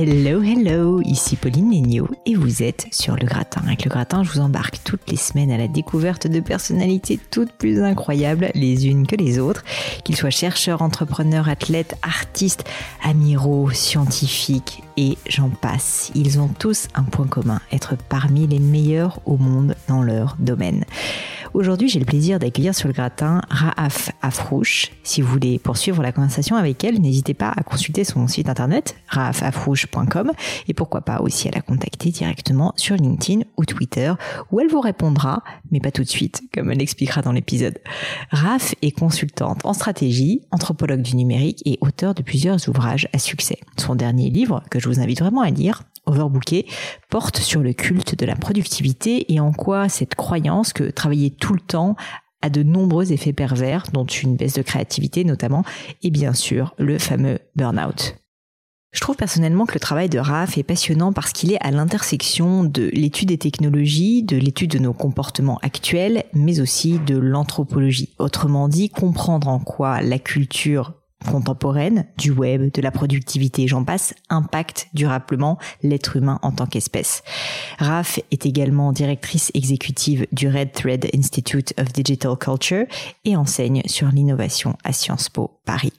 Hello, hello, ici Pauline Legno et vous êtes sur Le Gratin. Avec Le Gratin, je vous embarque toutes les semaines à la découverte de personnalités toutes plus incroyables les unes que les autres, qu'ils soient chercheurs, entrepreneurs, athlètes, artistes, amiraux, scientifiques et j'en passe. Ils ont tous un point commun, être parmi les meilleurs au monde dans leur domaine. Aujourd'hui, j'ai le plaisir d'accueillir sur le gratin Raaf Afrouche. Si vous voulez poursuivre la conversation avec elle, n'hésitez pas à consulter son site internet raafafrouche.com et pourquoi pas aussi à la contacter directement sur LinkedIn ou Twitter où elle vous répondra, mais pas tout de suite, comme elle l'expliquera dans l'épisode. Raaf est consultante en stratégie, anthropologue du numérique et auteur de plusieurs ouvrages à succès. Son dernier livre, que je vous invite vraiment à lire, Overbooké porte sur le culte de la productivité et en quoi cette croyance que travailler tout le temps a de nombreux effets pervers, dont une baisse de créativité notamment, et bien sûr le fameux burn-out. Je trouve personnellement que le travail de RAF est passionnant parce qu'il est à l'intersection de l'étude des technologies, de l'étude de nos comportements actuels, mais aussi de l'anthropologie. Autrement dit, comprendre en quoi la culture contemporaine, du web, de la productivité, j'en passe, impacte durablement l'être humain en tant qu'espèce. Raf est également directrice exécutive du Red Thread Institute of Digital Culture et enseigne sur l'innovation à Sciences Po Paris.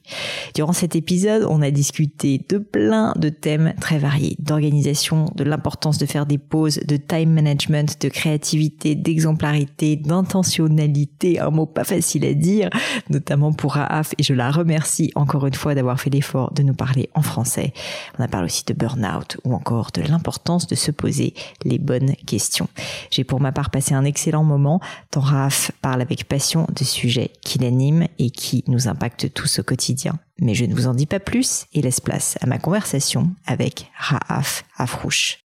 Durant cet épisode, on a discuté de plein de thèmes très variés, d'organisation, de l'importance de faire des pauses, de time management, de créativité, d'exemplarité, d'intentionnalité, un mot pas facile à dire, notamment pour Raaf et je la remercie encore une fois d'avoir fait l'effort de nous parler en français. On a parlé aussi de burn-out ou encore de l'importance de se poser les bonnes questions. J'ai pour ma part passé un excellent moment tant Raph parle avec passion de sujets qui l'animent et qui nous impactent tous au quotidien. Mais je ne vous en dis pas plus et laisse place à ma conversation avec Raaf Afrouche.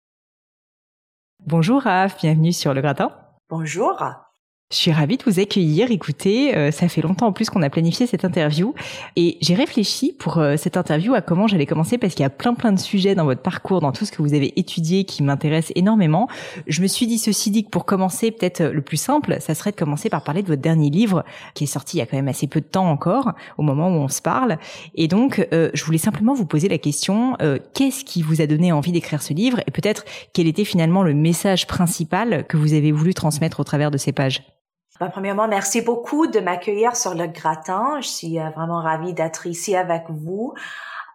Bonjour Raaf, bienvenue sur le gratin. Bonjour. Je suis ravie de vous accueillir. Écoutez, euh, ça fait longtemps en plus qu'on a planifié cette interview et j'ai réfléchi pour euh, cette interview à comment j'allais commencer parce qu'il y a plein plein de sujets dans votre parcours, dans tout ce que vous avez étudié qui m'intéressent énormément. Je me suis dit ceci dit que pour commencer, peut-être euh, le plus simple, ça serait de commencer par parler de votre dernier livre qui est sorti il y a quand même assez peu de temps encore au moment où on se parle. Et donc, je voulais simplement vous poser la question qu'est-ce qui vous a donné envie d'écrire ce livre et peut-être quel était finalement le message principal que vous avez voulu transmettre au travers de ces pages? Ben, premièrement, merci beaucoup de m'accueillir sur le gratin. Je suis euh, vraiment ravie d'être ici avec vous.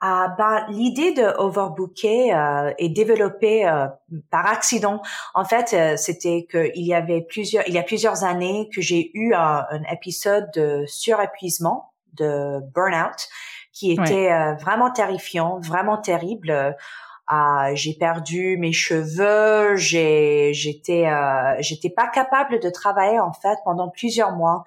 Euh, ben, l'idée de Overbooker euh, est développée euh, par accident. En fait, c'était qu'il y avait plusieurs, il y a plusieurs années que j'ai eu un, épisode de surépuisement, de burnout, qui était vraiment terrifiant, vraiment terrible ah, j'ai perdu mes cheveux, j'ai, j'étais, euh, j'étais pas capable de travailler en fait pendant plusieurs mois,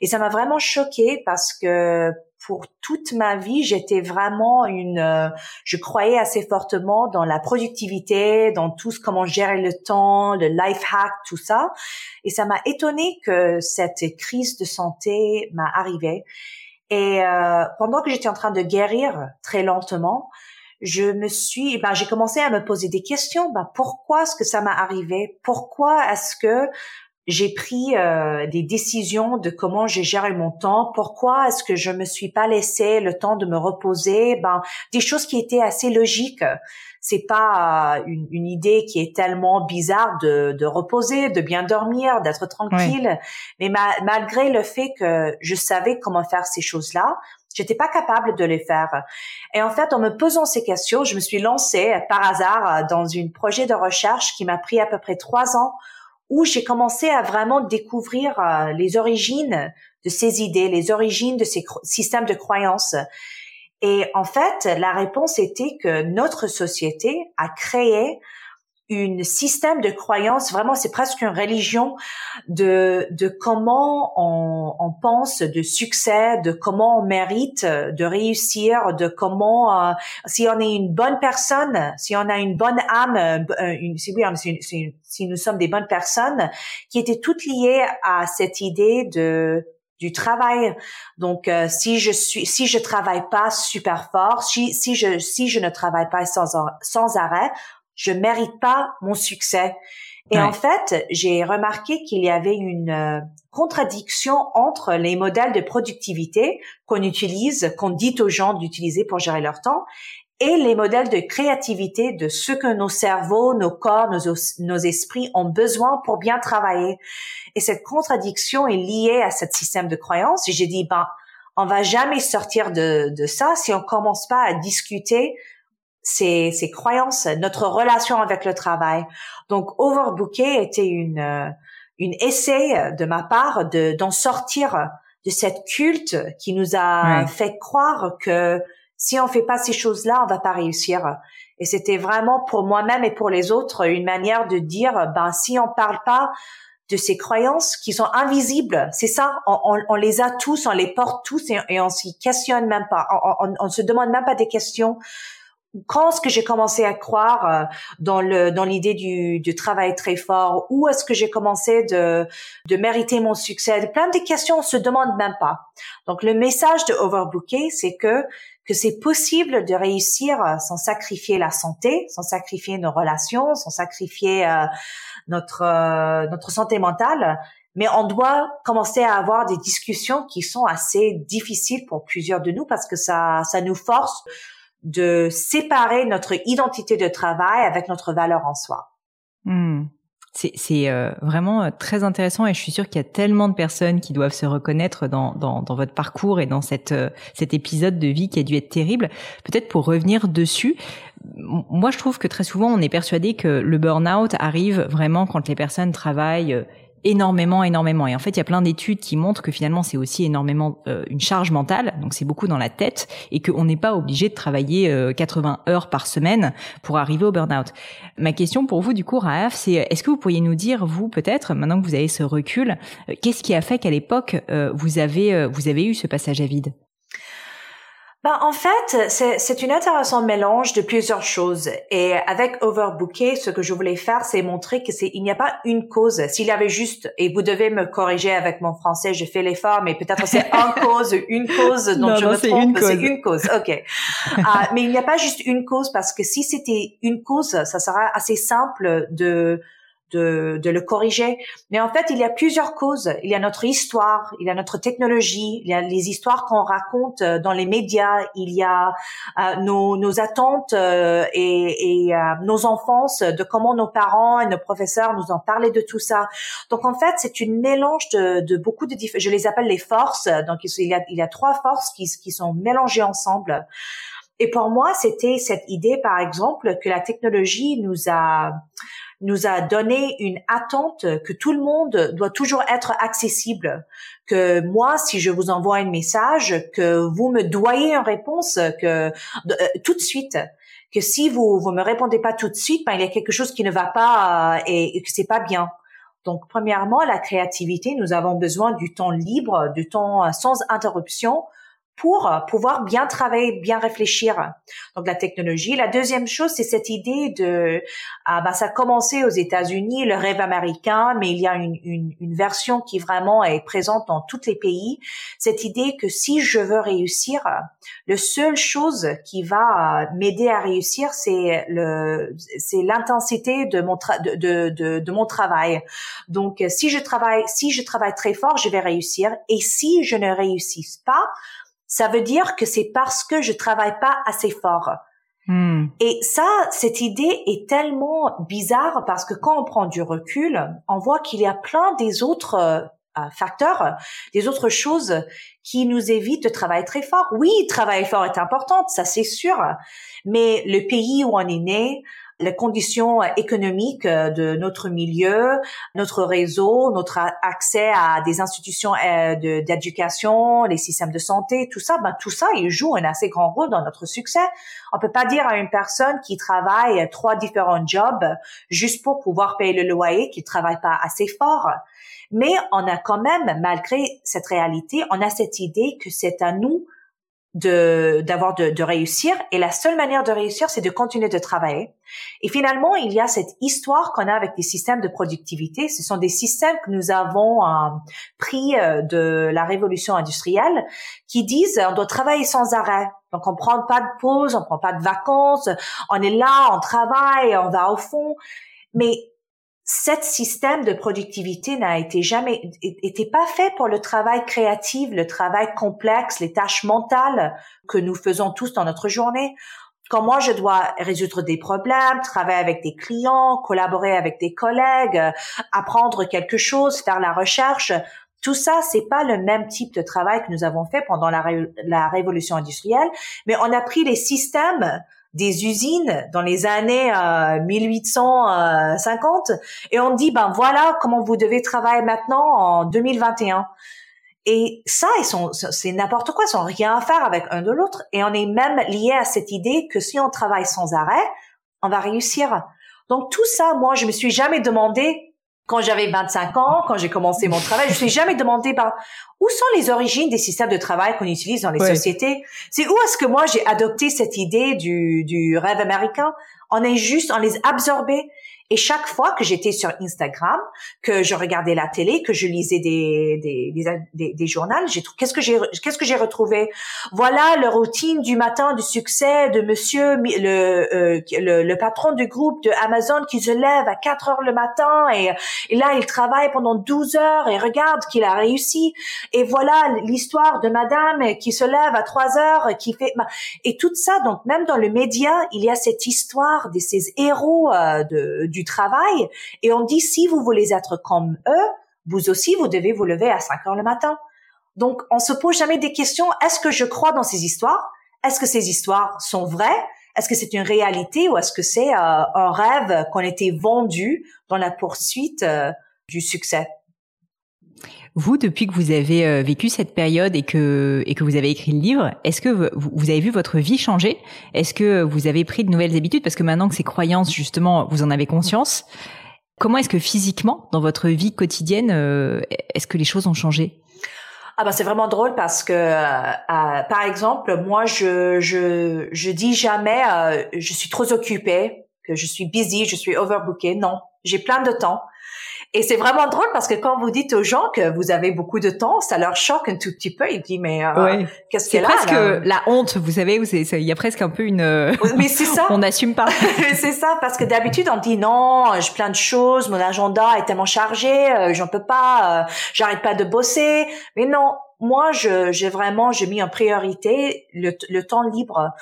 et ça m'a vraiment choquée parce que pour toute ma vie, j'étais vraiment une, euh, je croyais assez fortement dans la productivité, dans tout ce comment gérer le temps, le life hack, tout ça, et ça m'a étonné que cette crise de santé m'a arrivé. Et euh, pendant que j'étais en train de guérir très lentement, je me suis, ben, j'ai commencé à me poser des questions. Ben, pourquoi est-ce que ça m'a arrivé? Pourquoi est-ce que j'ai pris euh, des décisions de comment j'ai géré mon temps? Pourquoi est-ce que je me suis pas laissé le temps de me reposer? Ben, des choses qui étaient assez logiques. C'est pas euh, une, une, idée qui est tellement bizarre de, de reposer, de bien dormir, d'être tranquille. Mais malgré le fait que je savais comment faire ces choses-là, J'étais pas capable de les faire. Et en fait, en me posant ces questions, je me suis lancée par hasard dans un projet de recherche qui m'a pris à peu près trois ans où j'ai commencé à vraiment découvrir euh, les origines de ces idées, les origines de ces systèmes de croyances. Et en fait, la réponse était que notre société a créé une système de croyance, vraiment c'est presque une religion de, de comment on, on, pense de succès, de comment on mérite de réussir, de comment euh, si on est une bonne personne, si on a une bonne âme, euh, une, si, oui, si, si nous sommes des bonnes personnes, qui étaient toutes liées à cette idée de du travail. Donc, euh, si je suis, si je travaille pas super fort, si, si je, si je ne travaille pas sans, sans arrêt, je mérite pas mon succès. Et en fait, j'ai remarqué qu'il y avait une euh, contradiction entre les modèles de productivité qu'on utilise, qu'on dit aux gens d'utiliser pour gérer leur temps, et les modèles de créativité de ce que nos cerveaux, nos corps, nos, nos esprits ont besoin pour bien travailler. Et cette contradiction est liée à ce système de croyance. Et j'ai dit, ben, on va jamais sortir de, de ça si on commence pas à discuter ces, ces croyances, notre relation avec le travail. Donc, Overbooker était une, euh, une essai de ma part de, d'en sortir de cette culte qui nous a fait croire que si on fait pas ces choses-là, on va pas réussir. Et c'était vraiment pour moi-même et pour les autres une manière de dire, ben, si on parle pas de ces croyances qui sont invisibles. C'est ça, on, on, les a tous, on les porte tous et, et on s'y questionne même pas. On, on, on, se demande même pas des questions quand est-ce que j'ai commencé à croire euh, dans le dans l'idée du, du travail très fort? Où est-ce que j'ai commencé de de mériter mon succès? Plein de questions, on se demande même pas. Donc le message de Overbooker, c'est que que c'est possible de réussir sans sacrifier la santé, sans sacrifier nos relations, sans sacrifier euh, notre euh, notre santé mentale, mais on doit commencer à avoir des discussions qui sont assez difficiles pour plusieurs de nous parce que ça ça nous force de séparer notre identité de travail avec notre valeur en soi. Hmm. C'est euh, vraiment euh, très intéressant et je suis sûre qu'il y a tellement de personnes qui doivent se reconnaître dans, dans, votre parcours et dans cette, euh, cet épisode de vie qui a dû être terrible. Peut-être pour revenir dessus, moi je trouve que très souvent on est persuadé que le burn-out arrive vraiment quand les personnes travaillent énormément, énormément. Et en fait, il y a plein d'études qui montrent que finalement, c'est aussi énormément euh, une charge mentale, donc c'est beaucoup dans la tête, et qu'on n'est pas obligé de travailler 80 euh, heures par semaine pour arriver au burn-out. Ma question pour vous, du coup, Raaf, c'est est-ce que vous pourriez nous dire, vous peut-être, maintenant que vous avez ce recul, euh, qu'est-ce qui a fait qu'à l'époque vous avez vous avez eu ce passage à vide? Ben, en fait, c'est une intéressant mélange de plusieurs choses. Et avec Overbooker, ce que je voulais faire, c'est montrer que c'est il n'y a pas une cause. S'il y avait juste, et vous devez me corriger avec mon français, je fais l'effort, mais peut-être c'est une cause, une cause dont je me trompe, c'est une cause. Ok. Ah, mais il n'y a pas juste une cause parce que si c'était une cause, ça sera assez simple de de, de le corriger. Mais en fait, il y a plusieurs causes. Il y a notre histoire, il y a notre technologie, il y a les histoires qu'on raconte euh, dans les médias, il y a euh, nos, nos attentes euh, et, et nos enfances, de comment nos parents et nos professeurs nous ont parlé de tout ça. Donc en fait, c'est une mélange de, de beaucoup de. Je les appelle les forces. Donc il y a, il y a trois forces qui, qui sont mélangées ensemble. Et pour moi, c'était cette idée, par exemple, que la technologie nous a nous a donné une attente que tout le monde doit toujours être accessible. Que moi, si je vous envoie un message, que vous me doyez une réponse que euh, tout de suite. Que si vous vous me répondez pas tout de suite, ben, il y a quelque chose qui ne va pas euh, et, et que c'est pas bien. Donc, premièrement, la créativité, nous avons besoin du temps libre, du temps euh, sans interruption pour euh, pouvoir bien travailler, bien réfléchir. Donc la technologie. La deuxième chose, c'est cette idée de, ah, bah, ça a commencé aux États-Unis, le rêve américain, mais il y a une, une, une, version qui vraiment est présente dans tous les pays. Cette idée que si je veux réussir, le seule chose qui va euh, m'aider à réussir, c'est le, c'est l'intensité de mon de, de, de mon travail. Donc si je travaille, si je travaille très fort, je vais réussir. Et si je ne réussis pas, ça veut dire que c'est parce que je travaille pas assez fort. Hmm. Et ça, cette idée est tellement bizarre parce que quand on prend du recul, on voit qu'il y a plein des autres euh, facteurs, des autres choses qui nous évitent de travailler très fort. Oui, travailler fort est important, ça c'est sûr, mais le pays où on est né, les conditions économiques euh, de notre milieu, notre réseau, notre accès à des institutions euh, d'éducation, les systèmes de santé, tout ça, ben tout ça, il joue un assez grand rôle dans notre succès. On peut pas dire à une personne qui travaille trois différents jobs juste pour pouvoir payer le loyer qu'il travaille pas assez fort. Mais on a quand même, malgré cette réalité, on a cette idée que c'est à nous de d'avoir de, de, réussir. Et la seule manière de réussir c'est de continuer de travailler. Et finalement il y a cette histoire qu'on a avec des systèmes de productivité. Ce sont des systèmes que nous avons euh, pris euh, de la révolution industrielle qui disent on doit travailler sans arrêt. Donc on prend pas de pause on prend pas de vacances on est là on travaille on va au fond. Mais cet système de productivité n'a été jamais, était pas fait pour le travail créatif, le travail complexe, les tâches mentales que nous faisons tous dans notre journée. Quand moi, je dois résoudre des problèmes, travailler avec des clients, collaborer avec des collègues, apprendre quelque chose, faire la recherche, tout ça, c'est pas le même type de travail que nous avons fait pendant la, la révolution industrielle, mais on a pris les systèmes des usines dans les années 1850 euh, et on dit ben voilà comment vous devez travailler maintenant en 2021. Et ça, ils sont, c'est n'importe quoi, ils ont rien à faire avec un de l'autre. Et on est même lié à cette idée que si on travaille sans arrêt, on va réussir. Donc tout ça, moi, je me suis jamais demandé quand j'avais 25 ans, quand j'ai commencé mon travail, je me suis jamais demandé ben, où sont les origines des systèmes de travail qu'on utilise dans les sociétés? C'est où est-ce que moi j'ai adopté cette idée du, du rêve américain. On est juste, on les absorbé? Et chaque fois que j'étais sur Instagram, que je regardais la télé, que je lisais des des des, des, journaux, j'ai qu'est-ce que j'ai qu'est-ce que j'ai retrouvé? Voilà le routine du matin du succès de Monsieur le, euh, le, le patron du groupe de Amazon qui se lève à 4 heures le matin et, et là il travaille pendant 12 heures et regarde qu'il a réussi. Et voilà l'histoire de Madame qui se lève à 3 heures, qui fait et tout ça. Donc même dans le média, il y a cette histoire de ces héros euh, de du travail et on dit si vous voulez être comme eux, vous aussi vous devez vous lever à 5 heures le matin. Donc on se pose jamais des questions, est-ce que je crois dans ces histoires? Est-ce que ces histoires sont vraies? Est-ce que c'est une réalité ou est-ce que c'est euh, un rêve qu'on était vendu dans la poursuite euh, du succès? Vous, depuis que vous avez euh, vécu cette période et que et que vous avez écrit le livre, est-ce que vous, avez vu votre vie changer? Est-ce que vous avez pris de nouvelles habitudes? Parce que maintenant que ces croyances, justement, vous en avez conscience, comment est-ce que physiquement, dans votre vie quotidienne, euh, est-ce que les choses ont changé? Ah ben c'est vraiment drôle parce que euh, par exemple moi je je je dis jamais je suis trop occupée que je suis busy je suis overbookée non j'ai plein de temps et c'est vraiment drôle parce que quand vous dites aux gens que vous avez beaucoup de temps, ça leur choque un tout petit peu. Ils disent mais euh, qu'est-ce qu'il y a là? C'est presque la honte, vous savez, il y a presque un peu une. Mais c'est ça. on n'assume pas. c'est ça parce que d'habitude on dit non, j'ai plein de choses, mon agenda est tellement chargé, euh, j'en peux pas, euh, j'arrête pas de bosser. Mais non, moi, j'ai vraiment, j'ai mis en priorité le, le, temps libre.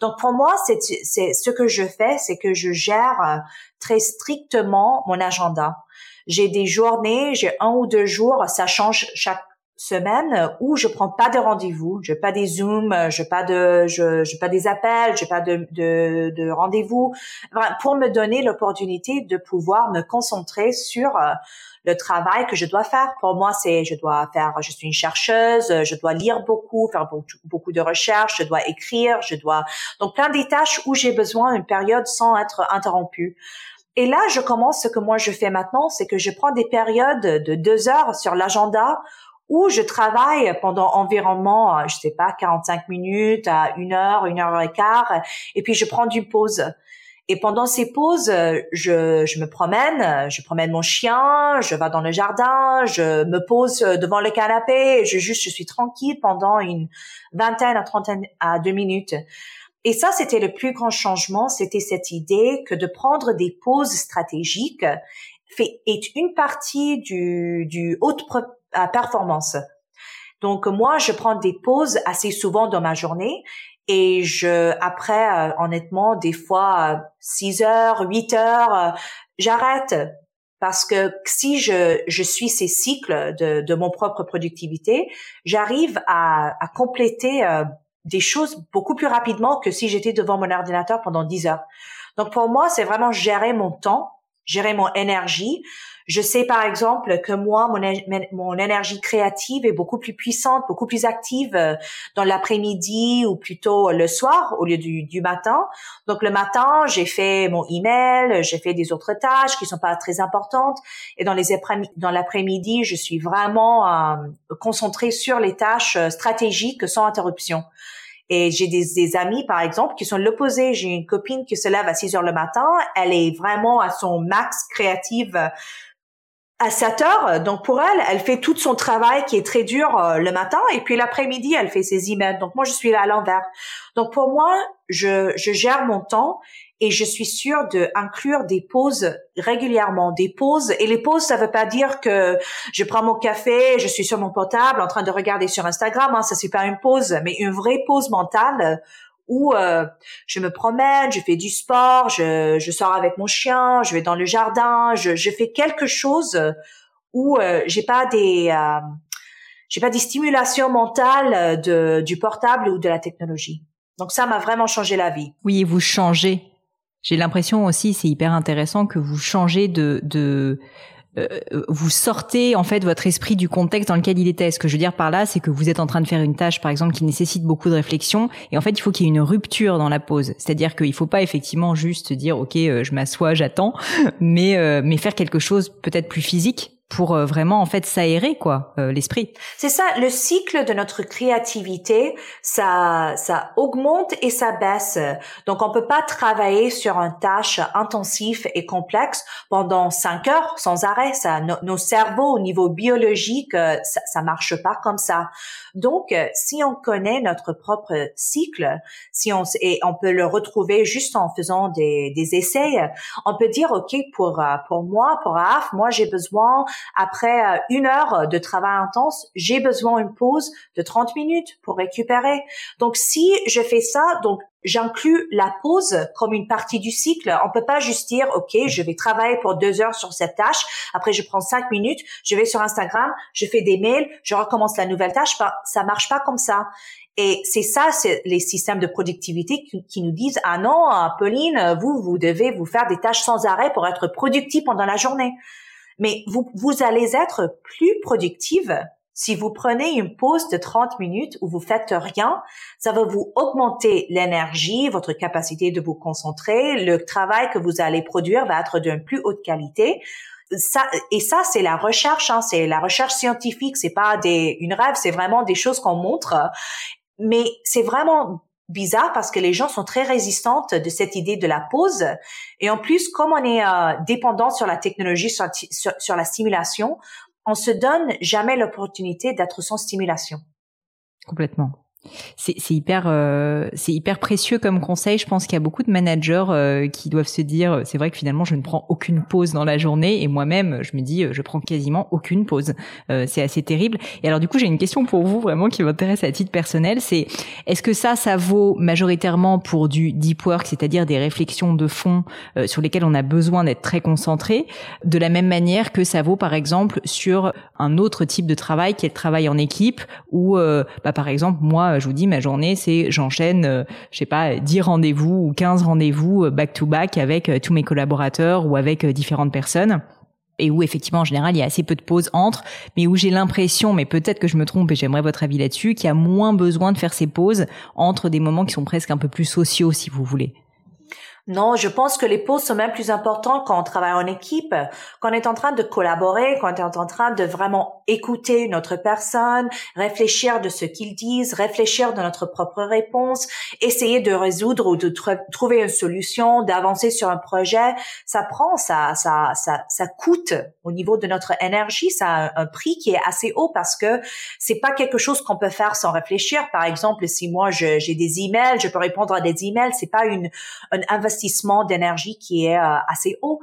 Donc pour moi, c'est, c'est ce que je fais, c'est que je gère euh, très strictement mon agenda. J'ai des journées, j'ai un ou deux jours, ça change chaque semaine où je prends pas de rendez-vous, je pas des zooms, je pas de, je, je pas des appels, je pas de, de, de rendez-vous, pour me donner l'opportunité de pouvoir me concentrer sur euh, le travail que je dois faire. Pour moi, c'est, je dois faire, je suis une chercheuse, je dois lire beaucoup, faire beaucoup de recherches, je dois écrire, je dois, donc plein des tâches où j'ai besoin d'une période sans être interrompue. Et là, je commence ce que moi je fais maintenant, c'est que je prends des périodes de deux heures sur l'agenda où je travaille pendant environ, je sais pas, 45 minutes à une heure, une heure et quart, et puis je prends une pause. Et pendant ces pauses, je, je me promène, je promène mon chien, je vais dans le jardin, je me pose devant le canapé, je juste, je suis tranquille pendant une vingtaine à trentaine à deux minutes. Et ça, c'était le plus grand changement, c'était cette idée que de prendre des pauses stratégiques fait, est une partie du, du haute performance. Donc moi, je prends des pauses assez souvent dans ma journée et je après euh, honnêtement des fois 6 heures, 8 heures, euh, j'arrête parce que si je, je suis ces cycles de, de mon propre productivité, j'arrive à, à compléter euh, des choses beaucoup plus rapidement que si j'étais devant mon ordinateur pendant 10 heures. Donc pour moi, c'est vraiment gérer mon temps, gérer mon énergie. Je sais par exemple que moi, mon, énergie créative est beaucoup plus puissante, beaucoup plus active euh, dans l'après-midi ou plutôt le soir au lieu du, matin. Donc le matin, j'ai fait mon email, j'ai fait des autres tâches qui sont pas très importantes. Et dans l'après-midi, je suis vraiment euh, concentrée sur les tâches euh, stratégiques sans interruption. Et j'ai des, des, amis, par exemple, qui sont l'opposé. J'ai une copine qui se lève à 6 heures le matin. Elle est vraiment à son max créative à 7 heures. Donc, pour elle, elle fait tout son travail qui est très dur euh, le matin. Et puis, l'après-midi, elle fait ses emails. Donc, moi, je suis là à l'envers. Donc, pour moi, je, je gère mon temps et je suis sûre de inclure des pauses régulièrement, des pauses. Et les pauses, ça veut pas dire que je prends mon café, je suis sur mon portable en train de regarder sur Instagram. Hein, ça c'est pas une pause, mais une vraie pause mentale où euh, je me promène, je fais du sport, je, je sors avec mon chien, je vais dans le jardin, je, je fais quelque chose où euh, j'ai pas des euh, j'ai pas des stimulations mentales de, du portable ou de la technologie. Donc ça m'a vraiment changé la vie. Oui, vous changez j'ai l'impression aussi, c'est hyper intéressant que vous changez de, de euh, vous sortez en fait votre esprit du contexte dans lequel il était. Ce que je veux dire par là, c'est que vous êtes en train de faire une tâche, par exemple, qui nécessite beaucoup de réflexion, et en fait, il faut qu'il y ait une rupture dans la pause. C'est-à-dire qu'il faut pas effectivement juste dire, ok, euh, je m'assois, j'attends, mais euh, mais faire quelque chose peut-être plus physique pour euh, vraiment en fait s'aérer quoi euh, l'esprit. C'est ça, le cycle de notre créativité, ça ça augmente et ça baisse. Donc on peut pas travailler sur une tâche intensive et complexe pendant cinq heures sans arrêt. Ça, nos cerveaux au niveau biologique, euh, ça, ça marche pas comme ça. Donc si on connaît notre propre cycle, si on et on peut le retrouver juste en faisant des, des essais, on peut dire ok pour pour moi pour AF, moi j'ai besoin après euh, une heure de travail intense, j'ai besoin d'une pause de 30 minutes pour récupérer. Donc si je fais ça, donc j'inclus la pause comme une partie du cycle. On peut pas juste dire, OK, je vais travailler pour deux heures sur cette tâche. Après, je prends cinq minutes, je vais sur Instagram, je fais des mails, je recommence la nouvelle tâche. Ça marche pas comme ça. Et c'est ça, c'est les systèmes de productivité qui, nous disent, ah non, Pauline, vous, vous devez vous faire des tâches sans arrêt pour être productif pendant la journée. Mais vous, vous allez être plus productive si vous prenez une pause de 30 minutes où vous faites rien, ça va vous augmenter l'énergie, votre capacité de vous concentrer, le travail que vous allez produire va être d'une plus haute qualité. Ça, et ça, c'est la recherche, hein, c'est la recherche scientifique, c'est pas des, une rêve, c'est vraiment des choses qu'on montre. Mais c'est vraiment bizarre parce que les gens sont très résistantes de cette idée de la pause. Et en plus, comme on est euh, dépendant sur la technologie, sur, sur, la stimulation, on se donne jamais l'opportunité d'être sans stimulation. Complètement. C'est hyper, euh, c'est hyper précieux comme conseil. Je pense qu'il y a beaucoup de managers euh, qui doivent se dire, c'est vrai que finalement je ne prends aucune pause dans la journée, et moi-même je me dis, je prends quasiment aucune pause. Euh, c'est assez terrible. Et alors du coup j'ai une question pour vous vraiment qui m'intéresse à titre personnel. C'est est-ce que ça, ça vaut majoritairement pour du deep work, c'est-à-dire des réflexions de fond sur lesquelles on a besoin d'être très concentré, de la même manière que ça vaut par exemple sur un autre type de travail qui est le travail en équipe, où bah, par exemple moi je vous dis, ma journée, c'est j'enchaîne, euh, je sais pas, 10 rendez-vous ou 15 rendez-vous back-to-back avec euh, tous mes collaborateurs ou avec euh, différentes personnes et où effectivement en général il y a assez peu de pauses entre, mais où j'ai l'impression, mais peut-être que je me trompe et j'aimerais votre avis là-dessus, qu'il y a moins besoin de faire ces pauses entre des moments qui sont presque un peu plus sociaux si vous voulez. Non, je pense que les pauses sont même plus importantes quand on travaille en équipe, quand on est en train de collaborer, quand on est en train de vraiment écouter une autre personne, réfléchir de ce qu'ils disent, réfléchir de notre propre réponse, essayer de résoudre ou de trouver une solution, d'avancer sur un projet. Ça prend, ça, ça, ça, ça coûte au niveau de notre énergie. Ça a un prix qui est assez haut parce que c'est pas quelque chose qu'on peut faire sans réfléchir. Par exemple, si moi j'ai des emails, je peux répondre à des emails. C'est pas une, une investissement d'énergie qui est euh, assez haut.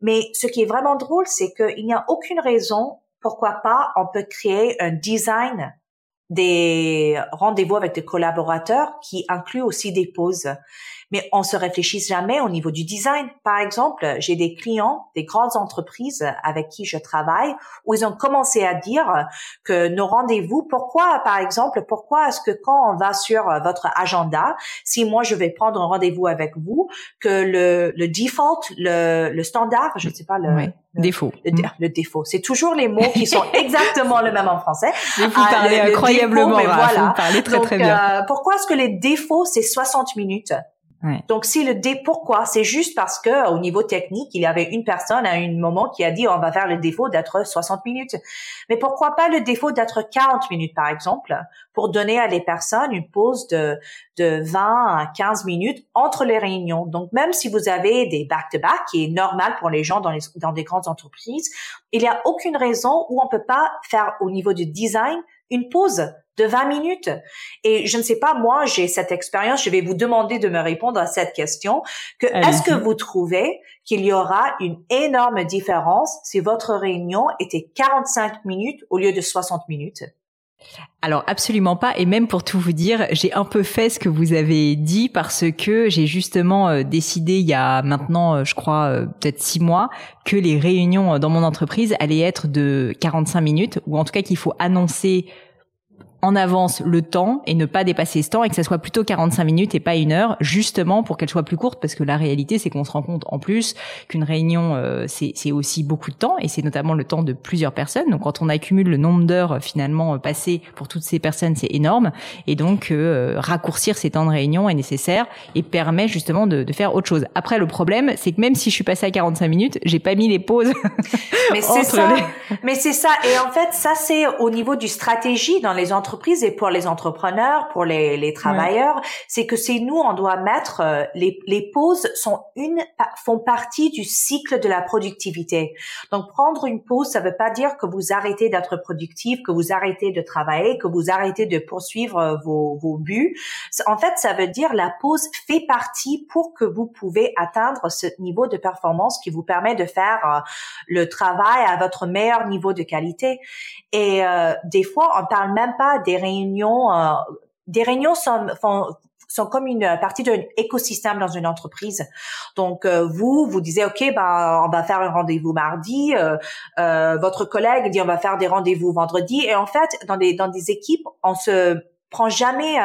Mais ce qui est vraiment drôle, c'est qu'il n'y a aucune raison pourquoi pas on peut créer un design des rendez-vous avec des collaborateurs qui inclut aussi des pauses mais on se réfléchit jamais au niveau du design. Par exemple, j'ai des clients, des grandes entreprises avec qui je travaille, où ils ont commencé à dire que nos rendez-vous, pourquoi, par exemple, pourquoi est-ce que quand on va sur votre agenda, si moi je vais prendre un rendez-vous avec vous, que le, le default, le, le standard, je ne sais pas le, défaut. Le, défaut. C'est toujours les mots qui sont exactement le même en français. vous parlez ah, incroyablement, défaut, voilà. vous parlez très très bien. Euh, pourquoi est-ce que les défauts, c'est 60 minutes? Donc si le dé pourquoi? C'est juste parce que au niveau technique il y avait une personne à un moment qui a dit on va faire le défaut d'être 60 minutes. Mais pourquoi pas le défaut d'être 40 minutes par exemple pour donner à les personnes une pause de de 20 à 15 minutes entre les réunions? Donc même si vous avez des back to back qui est normal pour les gens dans les dans des grandes entreprises il y a aucune raison où on peut pas faire au niveau du design une pause de 20 minutes. Et je ne sais pas, moi, j'ai cette expérience, je vais vous demander de me répondre à cette question, que est-ce que vous trouvez qu'il y aura une énorme différence si votre réunion était 45 minutes au lieu de 60 minutes? Alors absolument pas. Et même pour tout vous dire, j'ai un peu fait ce que vous avez dit parce que j'ai justement euh, décidé il y a maintenant euh, je crois euh, peut-être six mois que les réunions dans mon entreprise allaient être de 45 minutes ou en tout cas qu'il faut annoncer en avance le temps et ne pas dépasser ce temps et que ça soit plutôt 45 minutes et pas une heure, justement pour qu'elle soit plus courte parce que la réalité c'est qu'on se rend compte en plus qu'une réunion euh, c'est aussi beaucoup de temps et c'est notamment le temps de plusieurs personnes. Donc quand on accumule le nombre d'heures euh, finalement euh, passées pour toutes ces personnes, c'est énorme et donc raccourcir ces temps de réunion est nécessaire et permet justement de, de faire autre chose. Après le problème c'est que même si je suis passée à 45 minutes, j'ai pas mis les pauses. Mais c'est ça. Mais c'est ça et en fait ça c'est au niveau du stratégie dans les entreprises entreprises et pour les entrepreneurs, pour les, les travailleurs, c'est que c'est nous, on doit mettre euh, les, les pauses sont une font partie du cycle de la productivité. Donc prendre une pause, ça veut pas dire que vous arrêtez d'être productif, que vous arrêtez de travailler, que vous arrêtez de poursuivre euh, vos, vos buts. En fait, ça veut dire la pause fait partie pour que vous pouvez atteindre ce niveau de performance qui vous permet de faire euh, le travail à votre meilleur niveau de qualité. Et des fois, on parle même pas des réunions. Euh, des réunions sont, sont comme une partie d'un écosystème dans une entreprise. Donc euh, vous, vous disiez ok, ben on va faire un rendez-vous mardi. Euh, votre collègue dit on va faire des rendez-vous vendredi. Et en fait, dans des dans des équipes, on se prend jamais,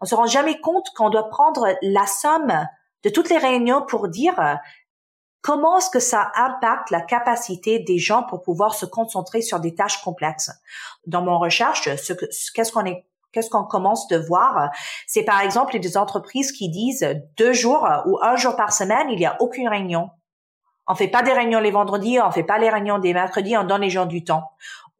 on se rend jamais compte qu'on doit prendre la somme de toutes les réunions pour dire comment est-ce que ça impacte la capacité des gens pour pouvoir se concentrer sur des tâches complexes? Dans mon recherche, ce qu'est-ce qu'on commence de voir, c'est par exemple des entreprises qui disent deux jours ou un jour par semaine, il n'y a aucune réunion. On fait pas des réunions les vendredis, on fait pas les réunions des mercredis, on donne les gens du temps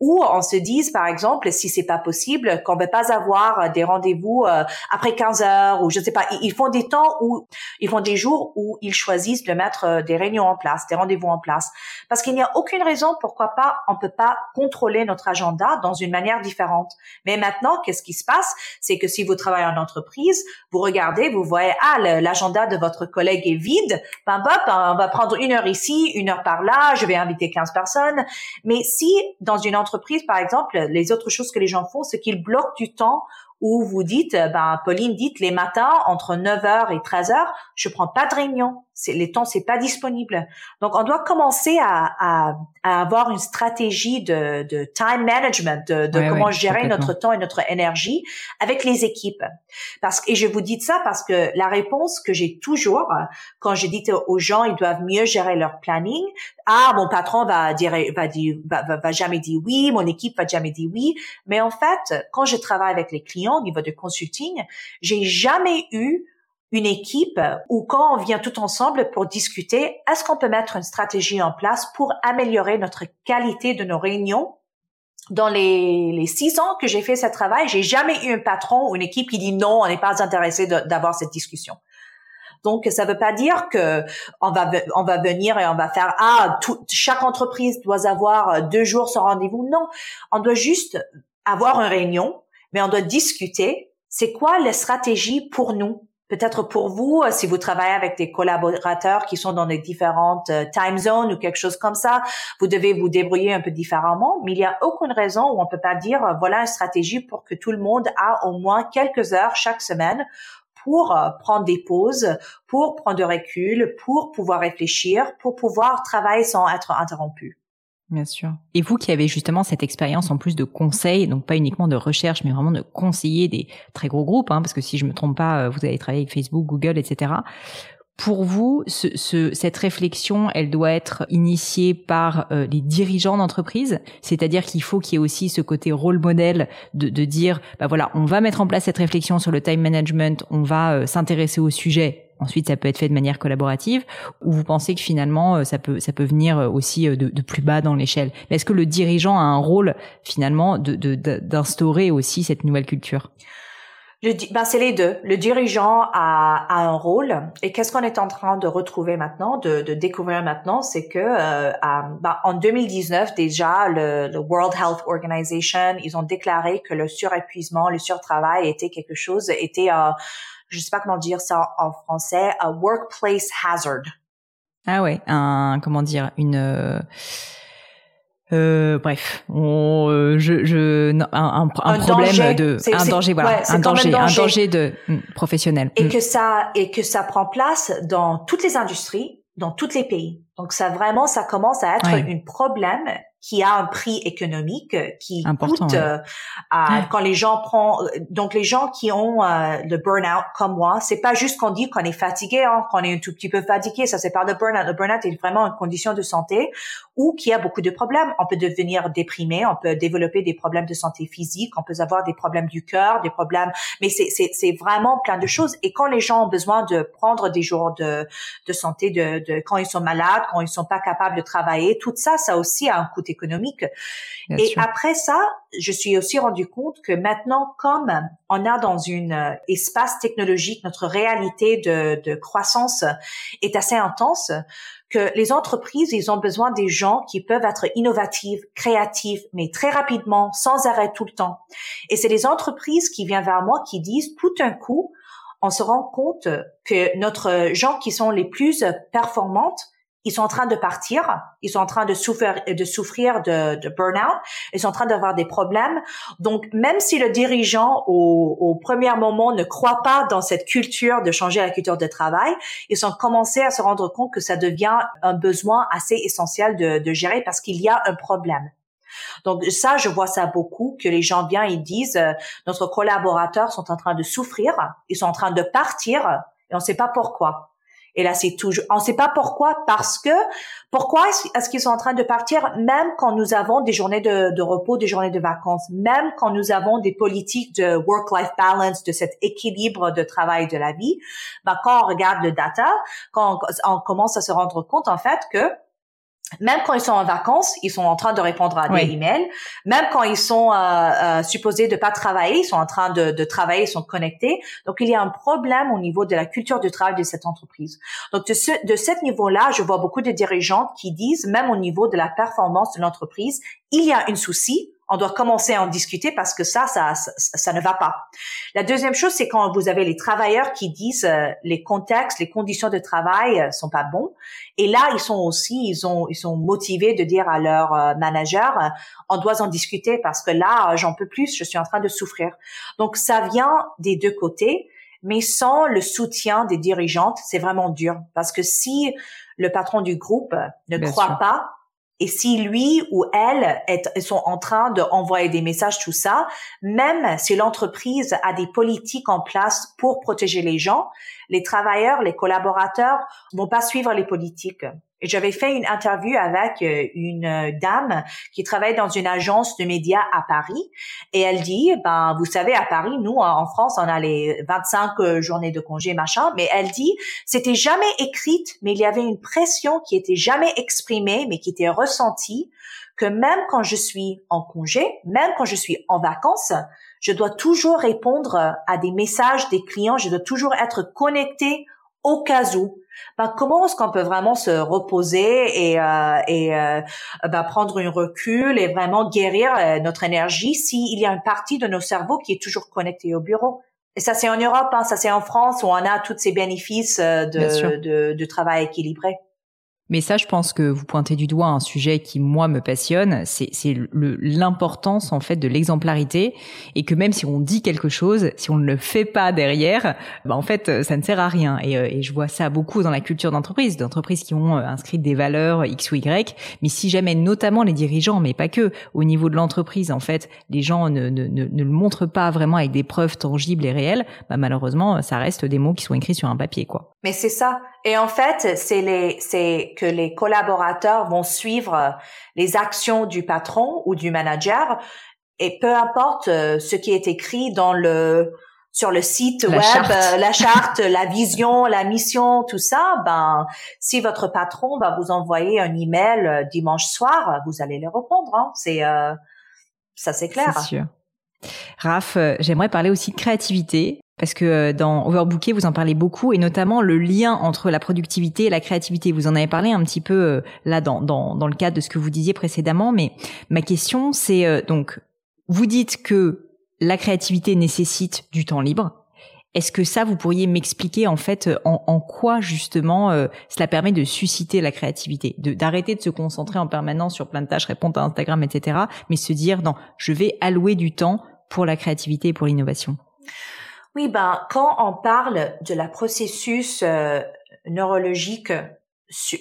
ou on se dise par exemple si c'est pas possible qu'on veut pas avoir euh, des rendez-vous euh, après 15 heures ou je sais pas. Ils font des temps où ils font des jours où ils choisissent de mettre euh, des réunions en place des rendez-vous en place. Parce qu'il n'y a aucune raison pourquoi pas on peut pas contrôler notre agenda dans une manière différente. Mais maintenant qu'est-ce qui se passe? C'est que si vous travaillez en entreprise vous regardez vous voyez ah l'agenda de votre collègue est vide. Ben bop on va prendre une heure ici une heure par là je vais inviter 15 personnes mais si dans une par exemple, les autres choses que les gens font, c'est qu'ils bloquent du temps où vous dites, ben, Pauline, dites les matins entre 9h et 13h, je prends pas de réunion les temps c'est pas disponible. Donc on doit commencer à, à, à avoir une stratégie de, de time management, de, de comment gérer notre temps et notre énergie avec les équipes. Parce et je vous dis ça parce que la réponse que j'ai toujours quand je dis aux gens ils doivent mieux gérer leur planning, ah mon patron va dire va dire va, va jamais dire oui, mon équipe va jamais dire oui, mais en fait quand je travaille avec les clients au niveau de consulting, j'ai jamais eu une équipe ou quand on vient tout ensemble pour discuter, est-ce qu'on peut mettre une stratégie en place pour améliorer notre qualité de nos réunions? Dans les, six ans que j'ai fait ce travail, j'ai jamais eu un patron ou une équipe qui dit non, on n'est pas intéressé d'avoir cette discussion. Donc, ça veut pas dire que on va on va venir et on va faire ah chaque entreprise doit avoir deux jours sans rendez-vous. Non, on doit juste avoir une réunion, mais on doit discuter. C'est quoi la stratégie pour nous? Peut-être pour vous, euh, si vous travaillez avec des collaborateurs qui sont dans des différentes euh, time zones ou quelque chose comme ça, vous devez vous débrouiller un peu différemment, mais il n'y a aucune raison où on peut pas dire euh, voilà une stratégie pour que tout le monde a au moins quelques heures chaque semaine pour prendre des pauses, pour prendre de recul, pour pouvoir réfléchir, pour pouvoir travailler sans être interrompu. Bien sûr. Et vous qui avez justement cette expérience en plus de conseil, donc pas uniquement de recherche, mais vraiment de conseiller des très gros groupes, hein, parce que si je me trompe pas, euh, vous avez travaillé avec Facebook, Google, etc. Pour vous, ce, ce, cette réflexion, elle doit être initiée par euh, les dirigeants d'entreprise, c'est-à-dire qu'il faut qu'il y ait aussi ce côté rôle modèle de, de, dire, bah voilà, on va mettre en place cette réflexion sur le time management, on va euh, s'intéresser au sujet. Ensuite, ça peut être fait de manière collaborative, ou vous pensez que finalement, euh, ça peut, ça peut venir euh, aussi de, de plus bas dans l'échelle? Mais est-ce que le dirigeant a un rôle finalement de, d'instaurer aussi cette nouvelle culture? Ben c'est les deux. Le dirigeant a, a un rôle. Et qu'est-ce qu'on est en train de retrouver maintenant, de, de découvrir maintenant, c'est que euh, ben, en 2019 déjà, le, le, World Health Organization, ils ont déclaré que le surépuisement, le surtravail était quelque chose, était, euh, je sais pas comment dire ça en français, un workplace hazard. Ah ouais, un comment dire, une euh, bref, on, euh, je, je, un, un, problème de, un danger, voilà, un danger, un danger de mm, professionnel. Et mm. que ça, et que ça prend place dans toutes les industries, dans tous les pays. Donc ça vraiment, ça commence à être un problème qui a un prix économique euh, qui Important, coûte euh, quand les gens prennent euh, donc les gens qui ont le burn-out comme moi c'est pas juste qu'on dit qu'on est fatigué hein, qu'on est un tout petit peu fatigué ça c'est pas le burn-out. Le burn-out est vraiment une condition de santé ou qui a beaucoup de problèmes. On peut devenir déprimé on peut développer des problèmes de santé physique on peut avoir des problèmes du cœur des problèmes mais c'est c'est c'est vraiment plein de choses. Et quand les gens ont besoin de prendre des jours de de santé de, de quand ils sont malades quand ils sont pas capables de travailler tout ça ça aussi a un coût économique. et après ça, je suis aussi rendu compte que maintenant, comme on a dans une euh, espace technologique, notre réalité de, de croissance est assez intense, que les entreprises, ils ont besoin des gens qui peuvent être innovatifs, créatifs, mais très rapidement, sans arrêt tout le temps. Et c'est les entreprises qui viennent vers moi qui disent tout un coup, on se rend compte que notre gens qui sont les plus performantes, ils sont en train de partir, ils sont en train de souffrir de souffrir de, de burn-out, ils sont en train d'avoir des problèmes. Donc même si le dirigeant au, au premier moment ne croit pas dans cette culture de changer la culture de travail, ils ont commencé à se rendre compte que ça devient un besoin assez essentiel de, de gérer parce qu'il y a un problème. Donc ça, je vois ça beaucoup, que les gens viennent et disent, euh, notre collaborateurs sont en train de souffrir, ils sont en train de partir, et on ne sait pas pourquoi. Et là, c'est toujours, on ne sait pas pourquoi, parce que pourquoi est-ce qu'ils sont en train de partir, même quand nous avons des journées de, repos, des journées de vacances, même quand nous avons des politiques de work-life balance, de cet équilibre de travail de la vie, ben, quand on regarde le data, quand on commence à se rendre compte en fait que même quand ils sont en vacances, ils sont en train de répondre à des emails. Même quand ils sont euh, euh, supposés de pas travailler, ils sont en train de, de, travailler, ils sont connectés. Donc il y a un problème au niveau de la culture du travail de cette entreprise. Donc de ce de cet niveau-là, je vois beaucoup de dirigeants qui disent, même au niveau de la performance de l'entreprise, il y a un souci on doit commencer à en discuter parce que ça, ça, ça, ne va pas. La deuxième chose, c'est quand vous avez les travailleurs qui disent euh, les contextes, les conditions de travail euh, sont pas bons. Et là, ils sont aussi, ils ont, ils sont motivés de dire à leur euh, manager, euh, on doit en discuter parce que là, j'en peux plus, je suis en train de souffrir. Donc, ça vient des deux côtés. Mais sans le soutien des dirigeantes, c'est vraiment dur. Parce que si le patron du groupe ne croit pas et si lui ou elle est, sont en train d'envoyer des messages, tout ça, même si l'entreprise a des politiques en place pour protéger les gens, les travailleurs, les collaborateurs vont pas suivre les politiques. J'avais fait une interview avec euh, une dame qui travaille dans une agence de médias à Paris. Et elle dit ben vous savez à Paris nous en France on a les 25 euh, journées de congé machin. Mais elle dit c'était jamais écrite mais il y avait une pression qui était jamais exprimée mais qui était ressentie que même quand je suis en congé, même quand je suis en vacances, je dois toujours répondre à des messages des clients, je dois toujours être connecté au cas où. Ben, comment est-ce qu'on peut vraiment se reposer et, euh, et euh, ben, prendre un recul et vraiment guérir euh, notre énergie s'il y a une partie de nos cerveaux qui est toujours connectée au bureau? Et ça, c'est en Europe, hein, ça c'est en France où on a tous ces bénéfices de, de, de travail équilibré. Mais ça, je pense que vous pointez du doigt un sujet qui moi me passionne, c'est l'importance en fait de l'exemplarité et que même si on dit quelque chose, si on ne le fait pas derrière, bah en fait ça ne sert à rien. Et, euh, et je vois ça beaucoup dans la culture d'entreprise, d'entreprises qui ont euh, inscrit des valeurs X ou Y. Mais si jamais, notamment les dirigeants, mais pas que, au niveau de l'entreprise, en fait, les gens ne, ne, ne, ne, le montrent pas vraiment avec des preuves tangibles et réelles, bah malheureusement, ça reste des mots qui sont écrits sur un papier, quoi. Mais c'est ça. Et en fait, c'est les, c'est que les collaborateurs vont suivre les actions du patron ou du manager et peu importe euh, ce qui est écrit dans le sur le site web, euh, la charte, la vision, la mission, tout ça, ben si votre patron va vous envoyer un email euh, dimanche soir, vous allez le répondre. Hein. C'est ça, c'est clair. C'est sûr. Raph, euh, j'aimerais parler aussi de créativité. Parce que euh, dans Overbooké, vous en parlez beaucoup, et notamment le lien entre la productivité et la créativité. Vous en avez parlé un petit peu euh, là dans, dans, dans le cadre de ce que vous disiez précédemment, mais ma question c'est donc, vous dites que la créativité nécessite du temps libre. Est-ce que ça, vous pourriez m'expliquer en fait en, en quoi justement cela permet de susciter la créativité, de d'arrêter de se concentrer en permanence sur plein de tâches, répondre à Instagram, etc., mais se dire non, je vais allouer du temps pour la créativité et pour l'innovation? Oui, ben quand on parle de la processus euh, neurologique